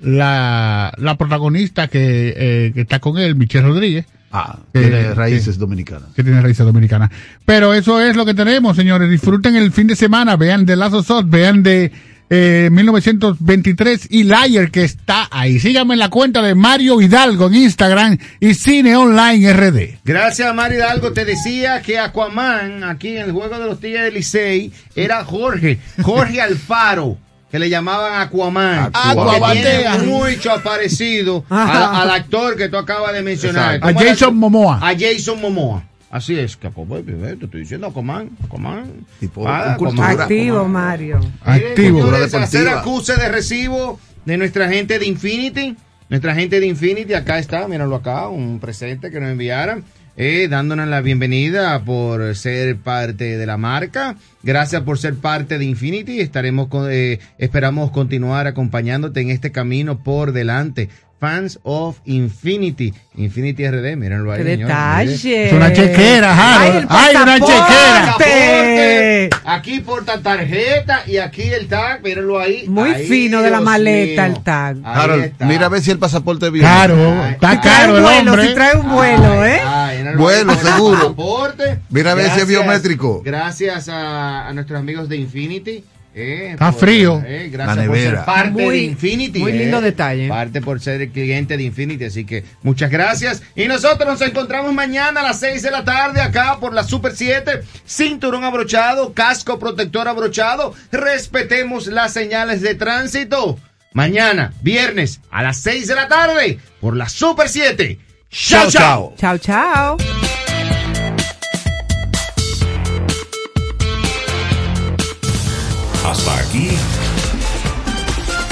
Speaker 20: la, la protagonista que, eh, que está con él, Michelle Rodríguez.
Speaker 7: Ah,
Speaker 20: que-
Speaker 7: tiene raíces
Speaker 20: que-
Speaker 7: dominicanas.
Speaker 20: Que tiene raíces dominicanas. Pero eso es lo que tenemos, señores. Disfruten el fin de semana, vean The Last of Us, vean de eh, 1923 y Liar que está ahí. Síganme en la cuenta de Mario Hidalgo en Instagram y Cine Online RD.
Speaker 6: Gracias, Mario Hidalgo. Te decía que Aquaman, aquí en el juego de los Tigres del Licey, era Jorge, Jorge [LAUGHS] Alfaro, que le llamaban Aquaman.
Speaker 20: Aquaman.
Speaker 6: Tiene mucho parecido [LAUGHS] al actor que tú acabas de mencionar.
Speaker 20: A
Speaker 6: ¿Cómo era
Speaker 20: Jason Momoa.
Speaker 6: A Jason Momoa. Así es, que Aquaman, bebé, te estoy diciendo Aquaman, Aquaman.
Speaker 7: Tipo,
Speaker 6: Ah,
Speaker 7: cultura.
Speaker 8: Activo, Mario.
Speaker 20: Activo.
Speaker 6: hacer acuse de recibo de nuestra gente de Infinity. Nuestra gente de Infinity, acá está, míralo acá, un presente que nos enviaron, eh, dándonos la bienvenida por ser parte de la marca. Gracias por ser parte de Infinity. Estaremos con- eh, esperamos continuar acompañándote en este camino por delante. Fans of Infinity. Infinity RD, mírenlo ahí.
Speaker 8: ¡Qué detalle!
Speaker 20: Es una chequera, Harold.
Speaker 8: ¡Ay, el
Speaker 20: ¡Ay, una
Speaker 8: pasaporte!
Speaker 20: chequera!
Speaker 6: Aquí porta tarjeta y aquí el tag, mírenlo ahí.
Speaker 8: Muy
Speaker 6: Ahí,
Speaker 8: fino de la maleta
Speaker 6: mío.
Speaker 8: el tag.
Speaker 7: Harold, mira a ver si el pasaporte viene.
Speaker 20: Caro, está caro el
Speaker 8: vuelo,
Speaker 20: hombre.
Speaker 8: si trae un vuelo, ¿eh?
Speaker 6: Ay, míralo
Speaker 7: Vuelo, seguro.
Speaker 6: pasaporte.
Speaker 7: Mira a ver si es biométrico.
Speaker 6: Gracias a, a nuestros amigos de Infinity. Eh,
Speaker 20: Está
Speaker 6: por,
Speaker 20: frío.
Speaker 6: eh, gracias
Speaker 7: La
Speaker 6: por ser
Speaker 7: nevera.
Speaker 6: parte
Speaker 8: Muy-
Speaker 6: de Infinity.
Speaker 8: muy
Speaker 6: eh,
Speaker 8: lindo detalle.
Speaker 6: Parte por ser el cliente de Infinity. Así que muchas gracias. Y nosotros nos encontramos mañana a las 6 de la tarde acá por la Super 7. Cinturón abrochado, casco protector abrochado. Respetemos las señales de tránsito. Mañana, viernes, a las 6 de la tarde por la Super 7. Chao, chao.
Speaker 8: Chao, chao.
Speaker 5: Hasta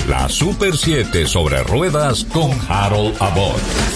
Speaker 5: La Super 7 sobre ruedas con Harold Abbott.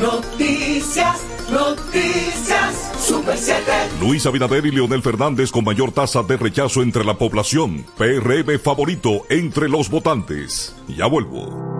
Speaker 3: Noticias, noticias, Super 7.
Speaker 21: Luis Abinader y Leonel Fernández con mayor tasa de rechazo entre la población. PRM favorito entre los votantes. Ya vuelvo.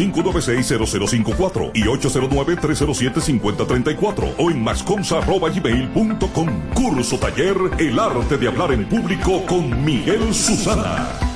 Speaker 21: 809-596-0054 y 809-307-5034 o en mascomsa.gmail.com. Curso taller El arte de hablar en público con Miguel Susana.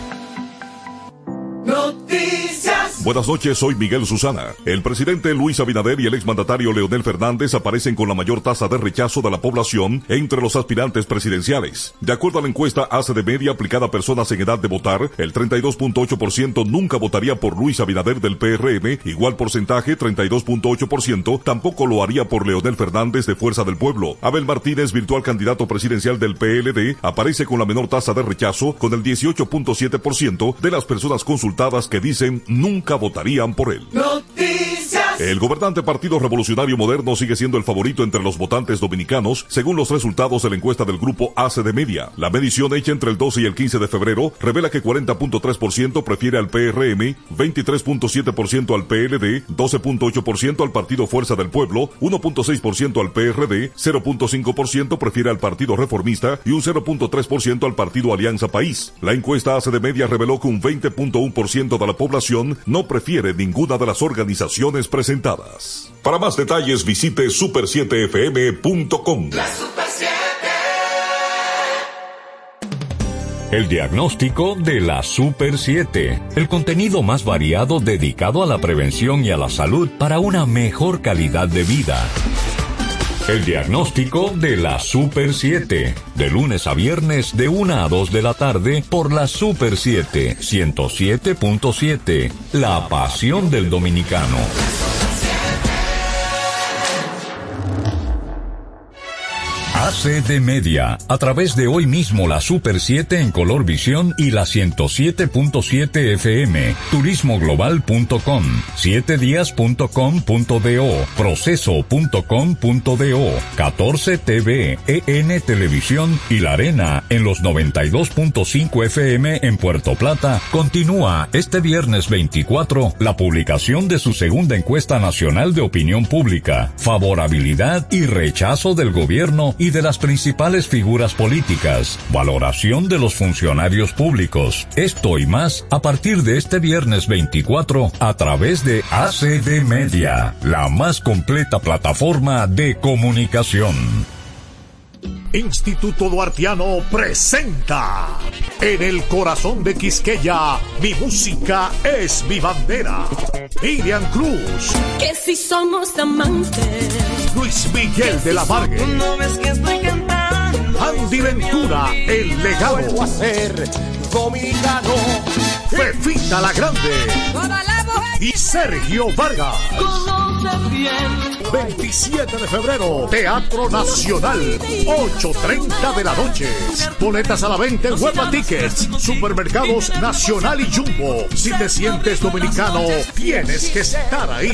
Speaker 21: Buenas noches, soy Miguel Susana. El presidente Luis Abinader y el exmandatario Leonel Fernández aparecen con la mayor tasa de rechazo de la población entre los aspirantes presidenciales. De acuerdo a la encuesta ACE de Media aplicada a personas en edad de votar, el 32.8% nunca votaría por Luis Abinader del PRM, igual porcentaje 32.8% tampoco lo haría por Leonel Fernández de Fuerza del Pueblo. Abel Martínez, virtual candidato presidencial del PLD, aparece con la menor tasa de rechazo con el 18.7% de las personas consultadas que dicen nunca votarían por él. El gobernante Partido Revolucionario Moderno sigue siendo el favorito entre los votantes dominicanos, según los resultados de la encuesta del grupo ACE de Media. La medición hecha entre el 12 y el 15 de febrero revela que 40.3% prefiere al PRM, 23.7% al PLD, 12.8% al Partido Fuerza del Pueblo, 1.6% al PRD, 0.5% prefiere al Partido Reformista y un 0.3% al Partido Alianza País. La encuesta ACE de Media reveló que un 20.1% de la población no prefiere ninguna de las organizaciones presentadas. Para más detalles visite super7fm.com.
Speaker 3: La Super 7.
Speaker 5: El diagnóstico de la Super 7. El contenido más variado dedicado a la prevención y a la salud para una mejor calidad de vida. El diagnóstico de la Super 7. De lunes a viernes de 1 a 2 de la tarde por la Super 7 107.7. La pasión del dominicano. AC de Media, a través de hoy mismo la Super 7 en color visión y la 107.7 FM, turismoglobal.com, 7días.com.do, proceso.com.do, 14 TV, EN Televisión y La Arena en los 92.5 FM en Puerto Plata, continúa este viernes 24 la publicación de su segunda encuesta nacional de opinión pública, favorabilidad y rechazo del gobierno y de las principales figuras políticas, valoración de los funcionarios públicos. Esto y más a partir de este viernes 24 a través de ACD Media, la más completa plataforma de comunicación.
Speaker 22: Instituto Duartiano presenta En el corazón de Quisqueya, mi música es mi bandera. Miriam Cruz,
Speaker 3: Que si somos amantes.
Speaker 22: Luis Miguel de la Vargue,
Speaker 3: No ves que estoy cantando.
Speaker 22: Andy Ventura, El Legado,
Speaker 23: Vuelvo a ser dominicano.
Speaker 22: Fefita la Grande y Sergio Vargas.
Speaker 3: Conoce bien.
Speaker 22: 27 de febrero, Teatro Nacional, 8.30 de la noche. Boletas a la venta en Hueva Tickets, Supermercados Nacional y Jumbo. Si te sientes dominicano, tienes que estar ahí.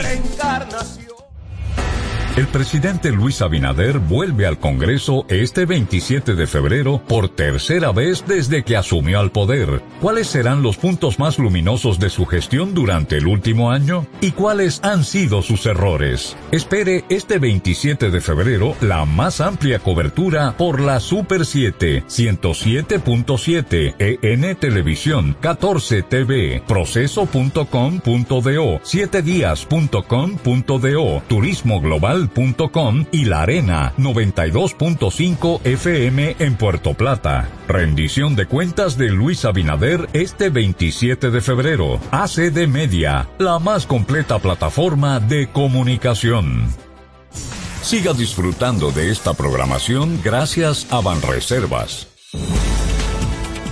Speaker 5: El presidente Luis Abinader vuelve al Congreso este 27 de febrero por tercera vez desde que asumió al poder. ¿Cuáles serán los puntos más luminosos de su gestión durante el último año? ¿Y cuáles han sido sus errores? Espere este 27 de febrero la más amplia cobertura por la Super 7, 107.7, EN Televisión, 14 TV, proceso.com.do, 7días.com.do, y La Arena 92.5 FM en Puerto Plata. Rendición de cuentas de Luis Abinader este 27 de febrero. ACD Media, la más completa plataforma de comunicación. Siga disfrutando de esta programación gracias a Banreservas.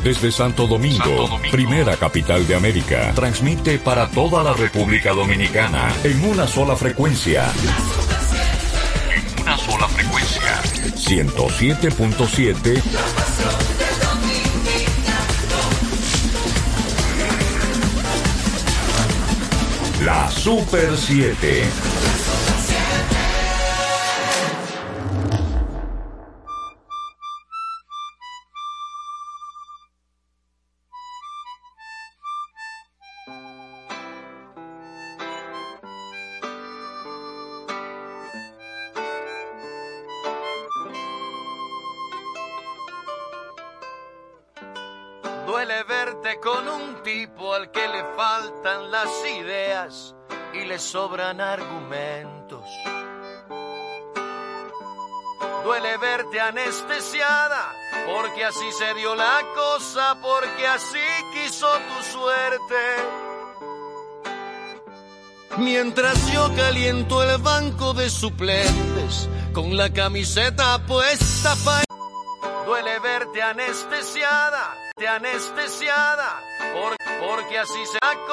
Speaker 5: Desde Santo Domingo,
Speaker 21: Santo Domingo,
Speaker 5: primera capital de América, transmite para toda la República Dominicana en una sola frecuencia. 107.7
Speaker 3: 107.7
Speaker 5: La Super 7.
Speaker 23: Sobran argumentos. Duele verte anestesiada porque así se dio la cosa, porque así quiso tu suerte. Mientras yo caliento el banco de suplentes con la camiseta puesta pa' Duele verte anestesiada, te anestesiada, por- porque así se